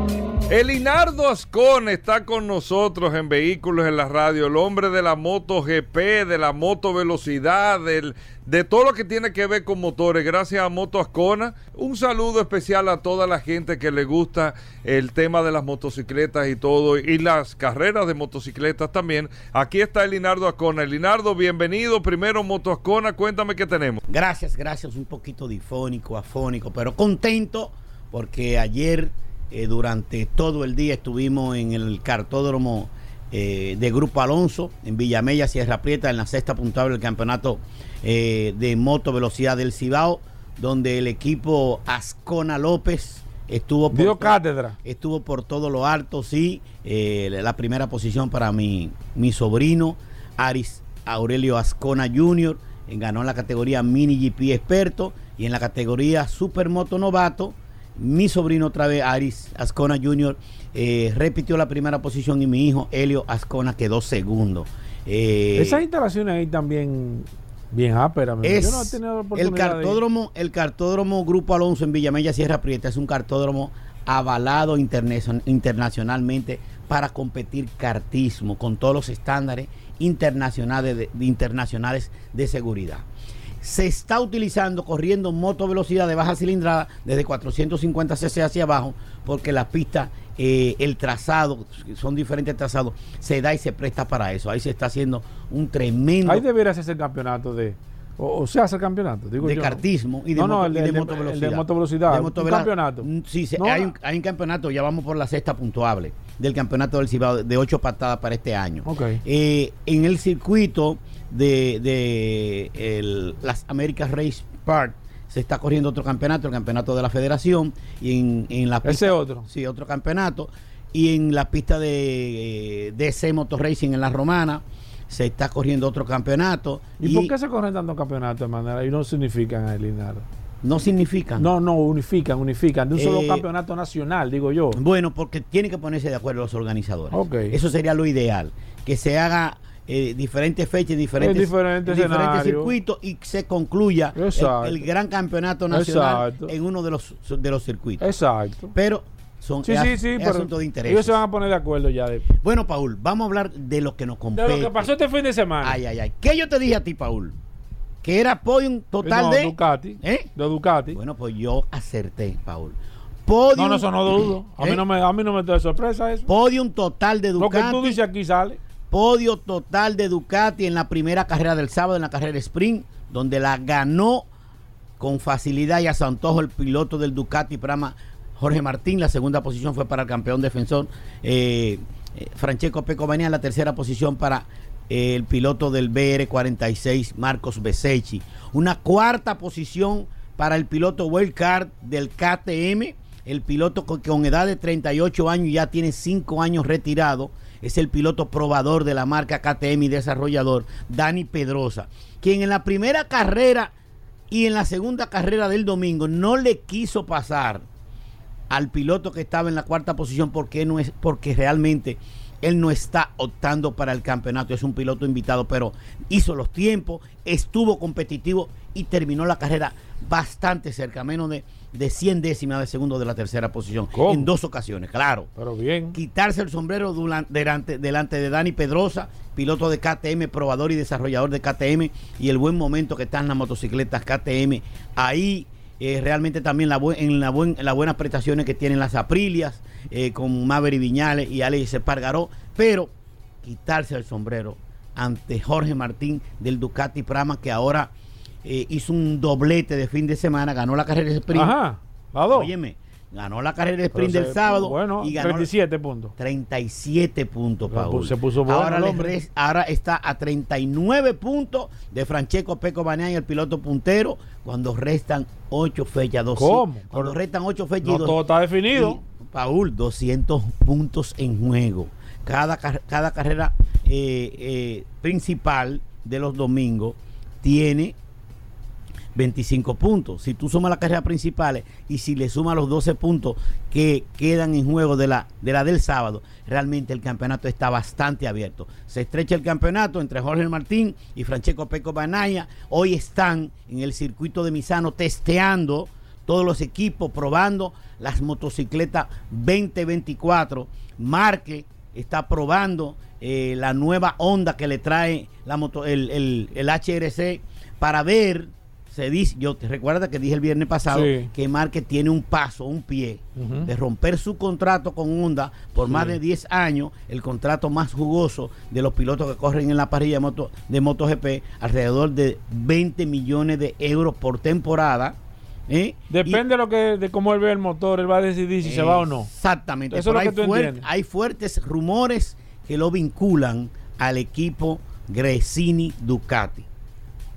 Elinardo Ascon está con nosotros en Vehículos en la Radio, el hombre de la moto GP, de la moto velocidad, del, de todo lo que tiene que ver con motores. Gracias a Moto Ascona. Un saludo especial a toda la gente que le gusta el tema de las motocicletas y todo, y las carreras de motocicletas también. Aquí está Elinardo Ascona. Elinardo, bienvenido. Primero Moto Ascona, cuéntame qué tenemos. Gracias, gracias. Un poquito difónico, afónico, pero contento porque ayer eh, durante todo el día estuvimos en el cartódromo eh, de Grupo Alonso, en Villamella, Sierra Prieta, en la sexta puntable del campeonato eh, de moto velocidad del Cibao, donde el equipo Ascona López estuvo por, cátedra. estuvo por todo lo alto, sí. la primera posición para mi, mi sobrino, Aris Aurelio Ascona Jr., ganó en la categoría Mini GP Experto y en la categoría Supermoto Novato, mi sobrino otra vez, Aris Ascona Jr., eh, repitió la primera posición y mi hijo Helio Ascona quedó segundo. Eh, Esas instalaciones ahí también bien ásperas. mi- es Yo no he tenido la el de cartódromo, el cartódromo Grupo Alonso en Villamella Sierra Prieta es un cartódromo avalado internacion- internacionalmente para competir kartismo con todos los estándares internacionales de, de- internacionales de seguridad. Se está utilizando corriendo moto velocidad de baja cilindrada desde 450 cc hacia abajo porque la pista, eh, el trazado, son diferentes trazados, se da y se presta para eso. Ahí se está haciendo un tremendo Ahí debería hacerse el campeonato de. O, o se hace el campeonato, digo de yo. cartismo y de, no, no, moto, el y de, el de- motovelocidad. el de motovelocidad. De un motovela- campeonato. Mm, Sí, No, hay, un, hay un campeonato, ya vamos por la sexta puntuable del campeonato del Cibao de ocho patadas para este año. Eh, en el circuito de, de el- las Americas Race Park se está corriendo otro campeonato, el campeonato de la federación, y en, en la Ese otro. Sí, otro campeonato. Y en la pista de eh, DC Motor Racing en la Romana se está corriendo otro campeonato. ¿Y, por qué se corren tantos campeonatos de manera y no significan a Linardo? no significan? No, no, unifican, unifican. De un solo Eh, campeonato nacional, digo yo. Bueno, porque tienen que ponerse de acuerdo los organizadores. Ok. Eso sería lo ideal. Que se haga eh, diferentes fechas, diferentes, En diferentes escenarios. circuitos y se concluya el, gran campeonato nacional Exacto. en uno de los, de los circuitos. Exacto. Pero son Sí, es, sí, sí, es pero asunto de interés. ellos se van a poner de acuerdo ya. De, Bueno, Paul, vamos a hablar de lo que nos de compete. lo que pasó este fin de semana. Ay, ay, ay. ¿Qué yo te dije a ti, Paul? Que era podium total No, de... Ducati. ¿Eh? De Ducati. Bueno, pues yo acerté, Paul. Podium, no, no, eso no dudo. A ¿Eh? mí no me, a mí no me da sorpresa eso. Podium total de Lo Ducati. que tú dices aquí sale. Podio total de Ducati en la primera carrera del sábado, en la carrera sprint, donde la ganó con facilidad y a su antojo el piloto del Ducati Prama, Jorge Martín. La segunda posición fue para el campeón defensor eh, eh, Francesco Peco Bagnaia. La tercera posición para eh, el piloto del BR46, Marcos Besecchi. Una cuarta posición para el piloto Wildcard del KTM. El piloto con, con edad de 38 años ya tiene 5 años retirado. Es el piloto probador de la marca KTM y desarrollador, Dani Pedrosa, quien en la primera carrera y en la segunda carrera del domingo no le quiso pasar al piloto que estaba en la cuarta posición porque no es porque realmente él no está optando para el campeonato, es un piloto invitado, pero hizo los tiempos, estuvo competitivo y terminó la carrera bastante cerca, menos de, de 100 décimas de segundo de la tercera posición, ¿Cómo? en dos ocasiones, claro. Pero bien. Quitarse el sombrero delante, delante de Dani Pedrosa, piloto de KTM, probador y desarrollador de KTM, y el buen momento que están las motocicletas KTM. Ahí eh, realmente también la buen- en, la buen- en las buenas prestaciones que tienen las Aprilias, eh, con Maverick Viñales y Alex Espargaró, pero quitarse el sombrero ante Jorge Martín del Ducati Prama, que ahora eh, hizo un doblete de fin de semana, ganó la carrera de sprint. Ajá. La dos. Óyeme, ganó la carrera de Pero sprint se- del sábado Bueno, y ganó 37 puntos. 37 puntos, Paul. se puso bueno ahora, el le ahora está a 39 puntos de Francesco Peco Banaya, el piloto puntero, cuando restan 8 fechas. dos- ¿Cómo? Cuando Pero restan 8 fechas. no y dos- todo está definido. y, Paul, 200 puntos en juego. Cada, cada carrera eh, eh, principal de los domingos tiene 25 puntos. Si tú sumas las carreras principales y si le sumas los 12 puntos que quedan en juego de la, de la del sábado, realmente el campeonato está bastante abierto. Se estrecha el campeonato entre Jorge Martín y Francesco Peco Banaya. Hoy están en el circuito de Misano testeando todos los equipos, probando las motocicletas 2024. Marque está probando eh, la nueva onda que le trae la moto, el, el- el HRC para ver, se dice, yo te recuerda que dije el viernes pasado Sí. que Marque tiene un paso, un pie de romper su contrato con Honda por más de 10 años, el contrato más jugoso de los pilotos que corren en la parrilla de, moto, de MotoGP, alrededor de 20 millones de euros por temporada. ¿eh? Depende de lo que de cómo él ve el motor, él va a decidir si se va o no. Exactamente. Eso es lo hay, que tú hay fuertes rumores que lo vinculan al equipo Gresini Ducati,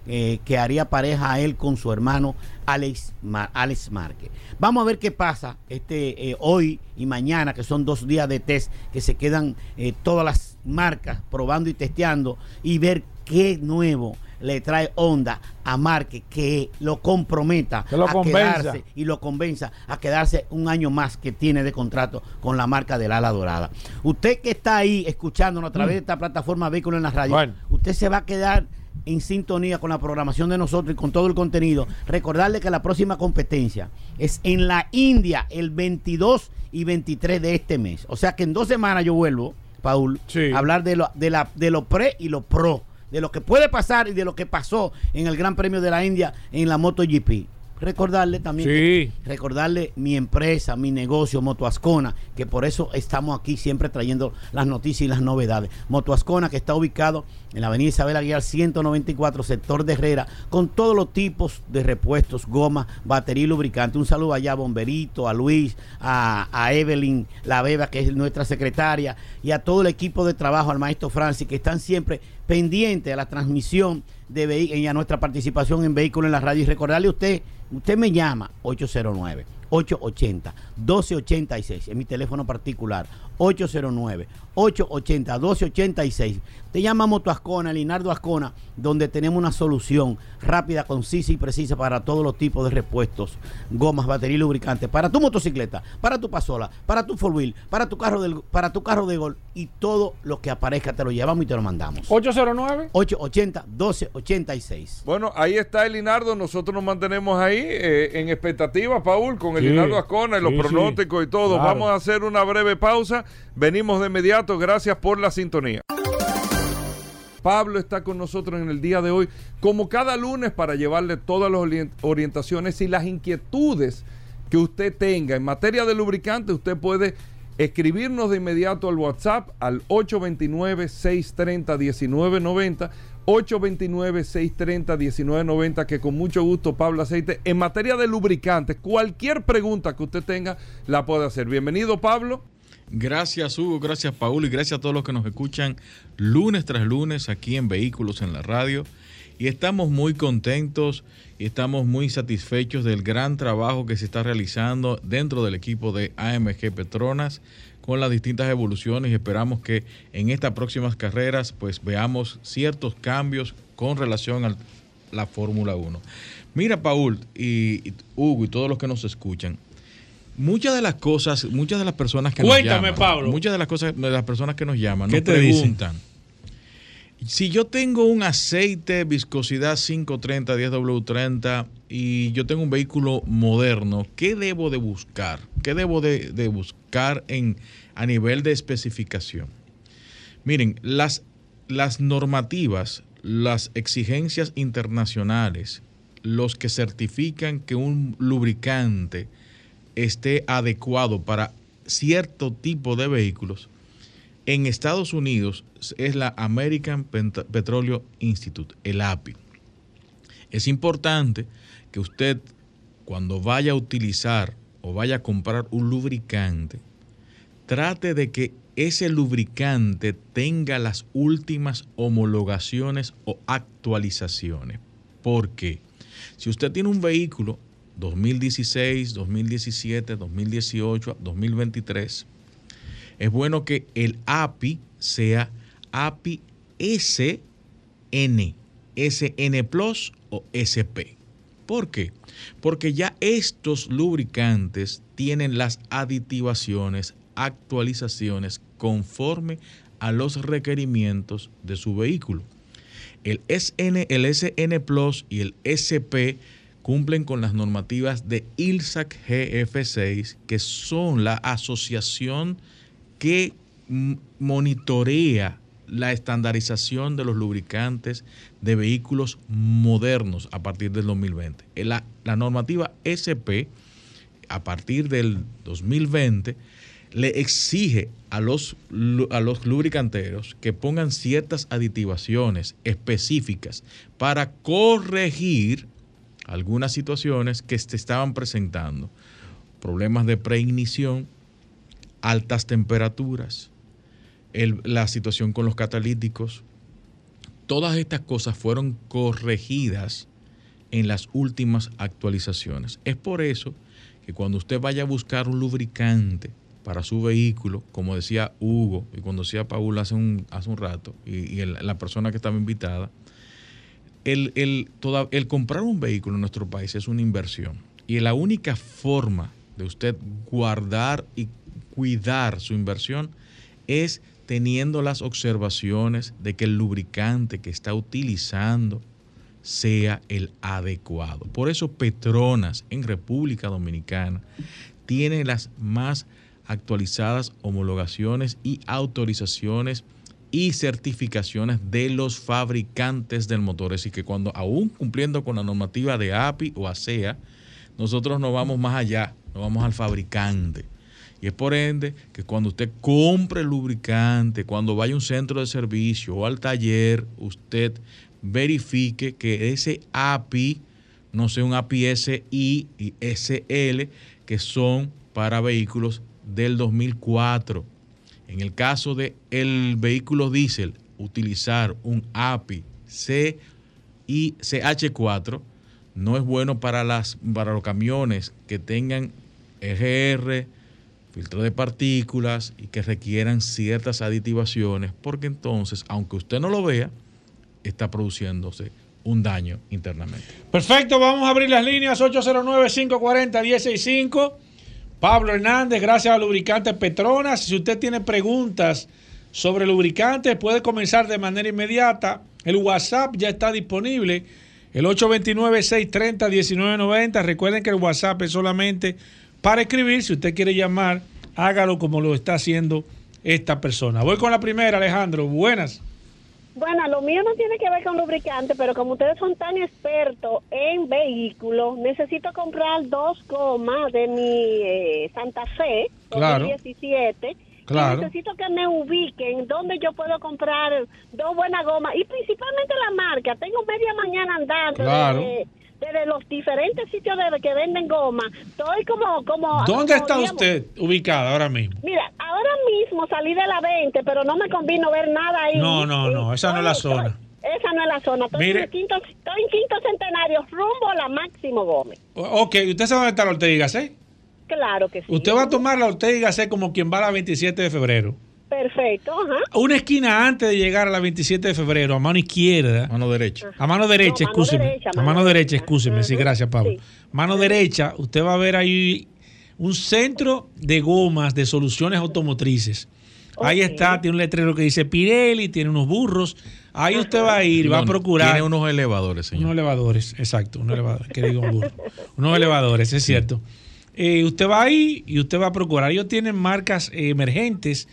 eh, que haría pareja a él con su hermano Alex, Alex Márquez. Vamos a ver qué pasa este eh, hoy y mañana, que son dos días de test, que se quedan eh, todas las marcas probando y testeando y ver qué nuevo le trae onda a Marque que lo comprometa Que lo a convenza. quedarse y lo convenza a quedarse un año más que tiene de contrato con la marca del ala dorada. Usted que está ahí escuchándonos a través de esta plataforma Vehículo en la Radio, Mm. Bueno. usted se va a quedar en sintonía con la programación de nosotros y con todo el contenido. Recordarle que la próxima competencia es en la India el 22 y 23 de este mes. O sea que en dos semanas yo vuelvo, Paul, Sí. a hablar de lo, de, la, de lo pre y lo pro. De lo que puede pasar y de lo que pasó en el Gran Premio de la India en la MotoGP. Recordarle también que- recordarle mi empresa, mi negocio, Motoascona, que por eso estamos aquí siempre trayendo las noticias y las novedades. Motoascona, que está ubicado en la avenida Isabel Aguilar 194, sector de Herrera, con todos los tipos de repuestos, goma, batería y lubricante. Un saludo allá a Bomberito, a Luis, a, a Evelyn, la beba, que es nuestra secretaria, y a todo el equipo de trabajo, al maestro Francis, que están siempre pendientes a la transmisión de y a nuestra participación en Vehículo en la Radio. Y recordarle a usted, usted me llama 809 880 1286 es mi teléfono particular 809 880 1286 te llama Moto Ascona, Linardo Ascona donde tenemos una solución rápida, concisa y precisa para todos los tipos de repuestos gomas, batería y lubricantes para tu motocicleta, para tu pasola para tu four wheel, para tu carro del, para tu carro de gol y todo lo que aparezca te lo llevamos y te lo mandamos 809. 880 1286 Bueno, ahí está el Linardo. Nosotros nos mantenemos ahí eh, en expectativa, Paul, con el Sí, Linardo Ascona y los sí, pronósticos y todo. claro. Vamos a hacer una breve pausa. Venimos de inmediato. Gracias por la sintonía. Pablo está con nosotros en el día de hoy, como cada lunes, para llevarle todas las orient- orientaciones y las inquietudes que usted tenga. En materia de lubricante, usted puede escribirnos de inmediato al WhatsApp al 829-630-1990. 829-630-1990, que con mucho gusto Pablo Aceite, en materia de lubricantes, cualquier pregunta que usted tenga, la puede hacer. Bienvenido Pablo. Gracias Hugo, gracias Paul y gracias a todos los que nos escuchan lunes tras lunes aquí en Vehículos en la Radio. Y estamos muy contentos y estamos muy satisfechos del gran trabajo que se está realizando dentro del equipo de AMG Petronas con las distintas evoluciones y esperamos que en estas próximas carreras pues veamos ciertos cambios con relación a la Fórmula 1. Mira Paul y, Hugo y todos los que nos escuchan, muchas de las cosas, muchas de las personas que Cuéntame, nos llaman, Pablo. muchas de las cosas de las personas que nos llaman ¿Qué nos te dicen? preguntan si yo tengo un aceite viscosidad 530 10W30 y yo tengo un vehículo moderno, ¿qué debo de buscar? ¿Qué debo de, de buscar en, a nivel de especificación? Miren, las, las normativas, las exigencias internacionales, los que certifican que un lubricante esté adecuado para cierto tipo de vehículos, en Estados Unidos es la American Petroleum Institute, el API. Es importante que usted, cuando vaya a utilizar o vaya a comprar un lubricante, trate de que ese lubricante tenga las últimas homologaciones o actualizaciones. ¿Por qué? Si usted tiene un vehículo 2016, 2017, 2018, 2023, es bueno que el API sea API SN, SN Plus o SP. ¿Por qué? Porque ya estos lubricantes tienen las aditivaciones, actualizaciones conforme a los requerimientos de su vehículo. El SN, el SN Plus y el SP cumplen con las normativas de ILSAC GF6, que son la asociación que monitorea la estandarización de los lubricantes de vehículos modernos a partir del 2020. La, la normativa SP, a partir del 2020, le exige a los, a los lubricanteros que pongan ciertas aditivaciones específicas para corregir algunas situaciones que se estaban presentando. Problemas de preignición, altas temperaturas, la situación con los catalíticos. Todas estas cosas fueron corregidas en las últimas actualizaciones. Es por eso que cuando usted vaya a buscar un lubricante para su vehículo, como decía Hugo y cuando decía Paul hace un, hace un rato, y, la persona que estaba invitada, el, el, comprar un vehículo en nuestro país es una inversión. Y la única forma de usted guardar y cuidar su inversión es teniendo las observaciones de que el lubricante que está utilizando sea el adecuado. Por eso Petronas en República Dominicana tiene las más actualizadas homologaciones y autorizaciones y certificaciones de los fabricantes del motor. Así que cuando aún cumpliendo con la normativa de API o ASEA, nosotros no vamos más allá, no vamos al fabricante. Y es por ende que cuando usted compre lubricante, cuando vaya a un centro de servicio o al taller, usted verifique que ese API no sea un API SI y SL, que son para vehículos del 2004. En el caso de el vehículo diésel, utilizar un API C y CH4 no es bueno para, las, para los camiones que tengan EGR, filtro de partículas y que requieran ciertas aditivaciones, porque entonces, aunque usted no lo vea, está produciéndose un daño internamente. Perfecto, vamos a abrir las líneas 809-540-165. Pablo Hernández, gracias a Lubricantes Petronas. Si usted tiene preguntas sobre lubricantes, puede comenzar de manera inmediata. El WhatsApp ya está disponible. El 829-630-1990. Recuerden que el WhatsApp es solamente para escribir. Si usted quiere llamar, hágalo como lo está haciendo esta persona. Voy con la primera, Alejandro. Buenas. Bueno, lo mío no tiene que ver con lubricante, pero como ustedes son tan expertos en vehículos, necesito comprar dos gomas de mi eh, Santa Fe Claro. 2017. Claro. Y necesito que me ubiquen donde yo puedo comprar dos buenas gomas y principalmente la marca. Tengo media mañana andando Claro. desde, desde los diferentes sitios de, que venden goma. Estoy como... como ¿Dónde está digamos, usted ubicada ahora mismo? Mira, ahora mismo salí de la 20, pero no me convino ver nada ahí. No, no, no, esa no es la zona. Esa no es la zona. Estoy, Mire. en, el quinto, estoy en quinto centenario, rumbo a la Máximo Gómez. Ok, ¿usted sabe dónde está la Ortega y Gasset? Claro que sí. Usted va a tomar la Ortega y Gasset como quien va a la 27 de febrero. Perfecto, ajá. Una esquina antes de llegar a la 27 de febrero, a mano izquierda. Mano derecha. A mano derecha, No, mano excúseme. derecha, a mano derecha, excúseme. Sí, gracias, Pablo. sí. Mano derecha, usted va a ver ahí un centro de gomas de soluciones automotrices. Ahí está, tiene un letrero que dice Pirelli, tiene unos burros. Ahí usted va a ir, va a No, procurar. Tiene unos elevadores, señor. Unos elevadores, exacto, unos elevadores, que digo un burro. Unos elevadores, es cierto. Eh, usted va ahí y usted va a procurar. Ellos tienen marcas eh, emergentes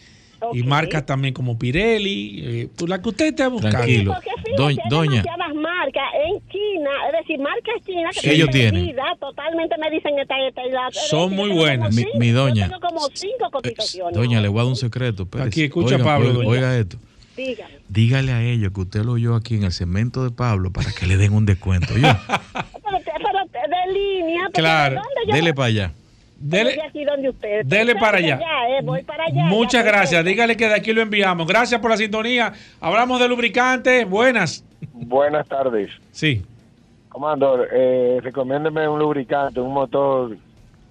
y marcas también como Pirelli, eh, pues, la que usted esté buscando. Tranquilo. Porque fíjate, Doña- hay doña. marcas en China, es decir, marcas chinas que Ellos tienen tienen. medida, totalmente me dicen esta, esta. Son decir, muy buenas. Mi- cinco, mi yo doña. tengo como cinco Eh, cotizaciones. doña, le voy a dar un secreto. Aquí, escucha a Oiga, Pablo, Oiga, doña. oiga esto. Dígame. Dígale a ellos que usted lo oyó aquí en el cemento de Pablo para que le den un descuento. Yo, Pero, pero de línea, porque Claro, ¿de dónde yo dele para allá. Dele, aquí donde ustedes. dele para allá. ya, eh, voy para allá. Muchas gracias. Dígale que de aquí lo enviamos. Gracias por la sintonía. Hablamos de lubricantes. Buenas. Buenas tardes. Sí. Comandor, eh, recomiéndeme un lubricante, un motor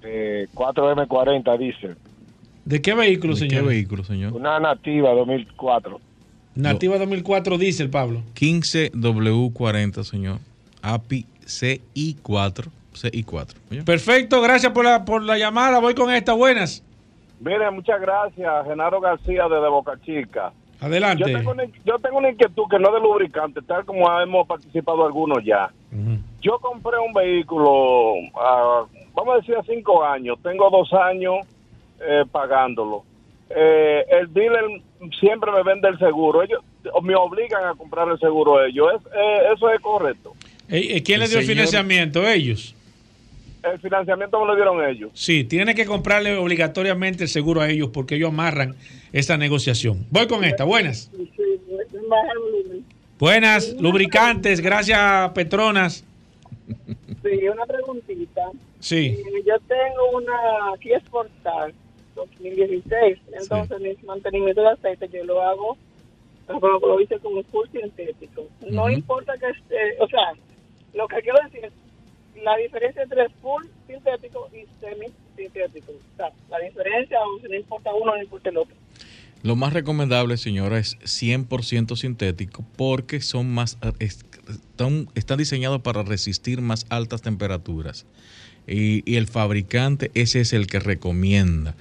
eh, 4M40 diésel. ¿De qué vehículo, ¿De señor? ¿Qué vehículo, señor? Una nativa 2004. Nativa 2004 diésel, Pablo. 15W40, señor. API CI4. CI4. ¿oyó? Perfecto, gracias por la, por la llamada. Voy con esta. Buenas. Mire, muchas gracias, Genaro García desde Boca Chica. Yo Adelante. tengo, una, yo tengo una inquietud que no es de lubricante, tal como hemos participado algunos ya. Yo compré un vehículo, ah, vamos a decir, a cinco años. Tengo dos años eh, pagándolo. Eh, el dealer siempre me vende el seguro. Ellos me obligan a comprar el seguro ellos. Es, eh, eso es correcto. Eh, eh, ¿Quién le dio el señor- financiamiento? Ellos. El financiamiento me lo dieron ellos. Sí, tiene que comprarle obligatoriamente el seguro a ellos porque ellos amarran esa negociación. Voy con esta. Buenas. Buenas, lubricantes. Gracias, Petronas. Sí, una preguntita. Sí. Eh, Yo tengo una Kia Sportage 2016, entonces mi mantenimiento de aceite yo lo hago, lo hice con un full sintético. No importa que esté, o sea, lo que quiero decir es la diferencia entre full sintético y semi sintético. O sea, la diferencia, o si no importa uno, no importa el otro. Lo más recomendable, señora, es 100% sintético porque son más están, están diseñados para resistir más altas temperaturas. Y, y el fabricante ese es el que recomienda.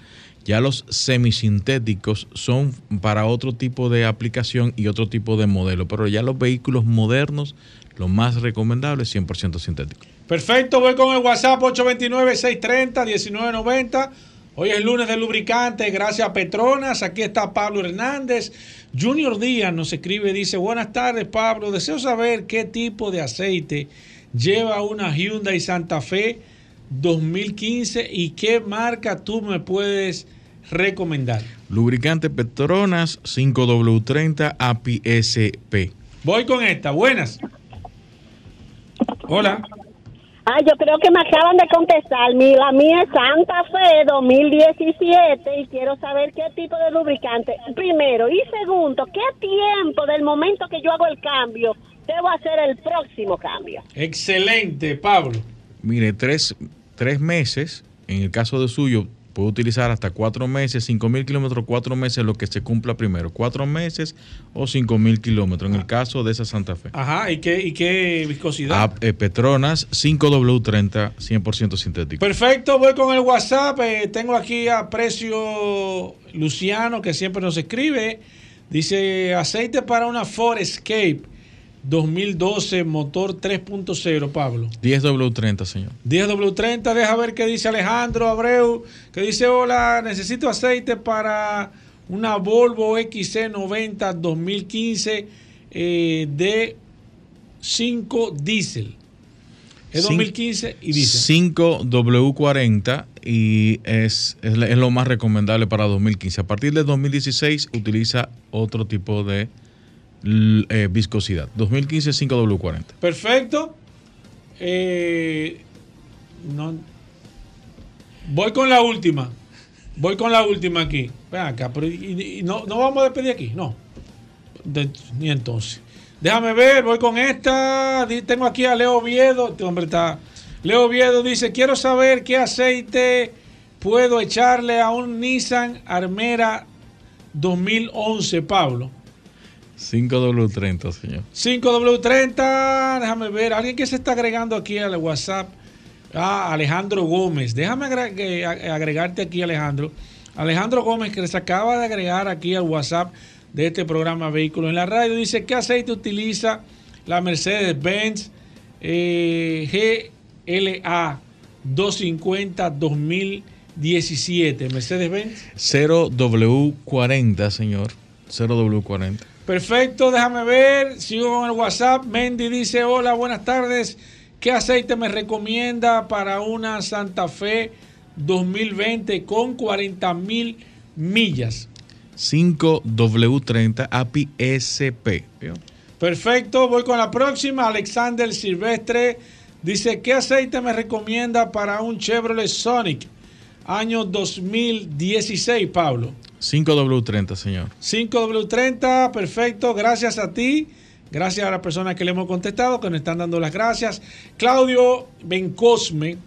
Ya los semisintéticos son para otro tipo de aplicación y otro tipo de modelo, pero ya los vehículos modernos, lo más recomendable es 100% sintético. Perfecto, voy con el WhatsApp 829-630-1990. Hoy es lunes de lubricante, gracias a Petronas. Aquí está Pablo Hernández. Junior Díaz nos escribe, dice, buenas tardes Pablo, deseo saber qué tipo de aceite lleva una Hyundai Santa Fe 2015 y qué marca tú me puedes recomendar. Lubricante Petronas 5W30 API SP. Voy con esta, buenas. Hola. Ah, yo creo que me acaban de contestar. Mi, la mía es Santa Fe 2017 y quiero saber qué tipo de lubricante. Primero. Y segundo, ¿qué tiempo del momento que yo hago el cambio debo hacer el próximo cambio? Excelente, Pablo. Mire, tres, tres meses, en el caso de suyo, puede utilizar hasta cuatro meses, cinco mil kilómetros, cuatro meses, lo que se cumpla primero, cuatro meses o cinco mil kilómetros, en el caso de esa Santa Fe. Ajá, ¿y qué, y qué viscosidad? Eh, Petronas 5W30, 100% sintético. Perfecto, voy con el WhatsApp. eh, tengo aquí a Precio Luciano, que siempre nos escribe. Dice, aceite para una Ford Escape 2012, motor 3.0, Pablo. 10W30, señor. 10W30, deja ver qué dice Alejandro Abreu, que dice, hola, necesito aceite para una Volvo XC90 2015 eh, de 5 diésel. Es 2015 y diésel. 5W40 y es, es, es lo más recomendable para 2015. A partir del 2016 utiliza otro tipo de eh, viscosidad. 2015 5W40. Perfecto. Eh, no- voy con la última. Voy con la última aquí. Ven acá, pero no, no vamos a despedir aquí. No. Ni entonces. Déjame ver, voy con esta. Tengo aquí a Leo Viedo. Este hombre está. Leo Viedo dice: Quiero saber qué aceite puedo echarle a un Nissan Armera 2011, Pablo. 5W30, señor. 5W30, déjame ver, alguien que se está agregando aquí al WhatsApp. Ah, Alejandro Gómez. Déjame agregarte aquí, Alejandro. Alejandro Gómez, que se acaba de agregar aquí al WhatsApp de este programa Vehículos en la Radio, dice, ¿qué aceite utiliza la Mercedes-Benz eh, GLA 250 2017? Mercedes-Benz. 0W40, señor. 0W40. Perfecto, déjame ver. Sigo con el WhatsApp. Mendy dice: Hola, buenas tardes. ¿Qué aceite me recomienda para una Santa Fe 2020 con 40 mil millas? 5W30 API SP. Perfecto, voy con la próxima. Alexander Silvestre dice: ¿Qué aceite me recomienda para un Chevrolet Sonic año 2016, Pablo? 5W30, señor. 5W30, perfecto, gracias a ti, gracias a las personas que le hemos contestado, que nos están dando las gracias. Claudio Bencosme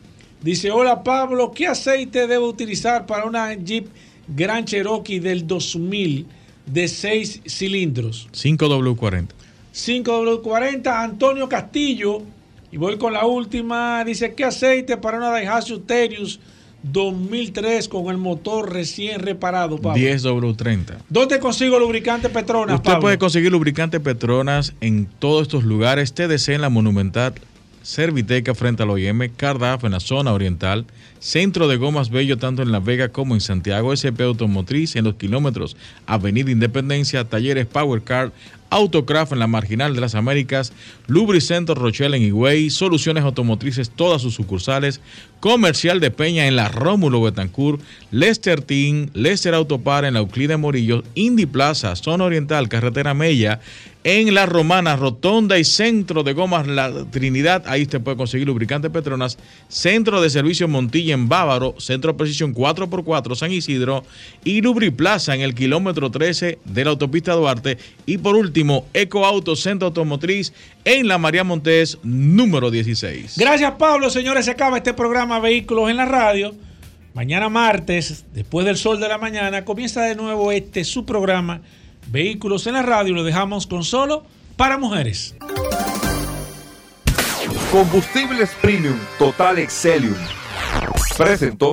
dice, hola Pablo, ¿qué aceite debo utilizar para una Jeep Grand Cherokee del 2000 de 6 cilindros? 5W40. 5W40, Antonio Castillo, y voy con la última, dice, ¿qué aceite para una Daihatsu Terius 2003 con el motor recién reparado, Pablo? 10W30. ¿Dónde consigo lubricante Petronas, Usted Pablo? puede conseguir lubricante Petronas en todos estos lugares. TDC en la Monumental, Serviteca frente al OIM, Cardaf en la zona oriental, Centro de Gomas Bello tanto en La Vega como en Santiago, SP Automotriz en los kilómetros, Avenida Independencia, Talleres Power Car, Autocraft en la Marginal de las Américas, Lubricentro Rochelle en Higüey, Soluciones Automotrices todas sus sucursales, Comercial de Peña en la Rómulo Betancourt, Lester Team, Lester Autopar en la Euclide Morillo, Indy Plaza, Zona Oriental, Carretera Mella, en La Romana, Rotonda y Centro de Gomas La Trinidad, ahí usted puede conseguir lubricante Petronas, Centro de Servicio Montilla en Bávaro, Centro de Precisión 4x4 San Isidro y Lubriplaza en el kilómetro 13 de la autopista Duarte y por último Eco Auto Centro Automotriz en la María Montés número 16. Gracias, Pablo. Señores, se acaba este Vehículos en la Radio. Mañana martes, después del sol de la mañana, comienza de nuevo este su programa Vehículos en la Radio. Lo dejamos con solo para mujeres. Combustibles Premium Total Excelium. Presentó.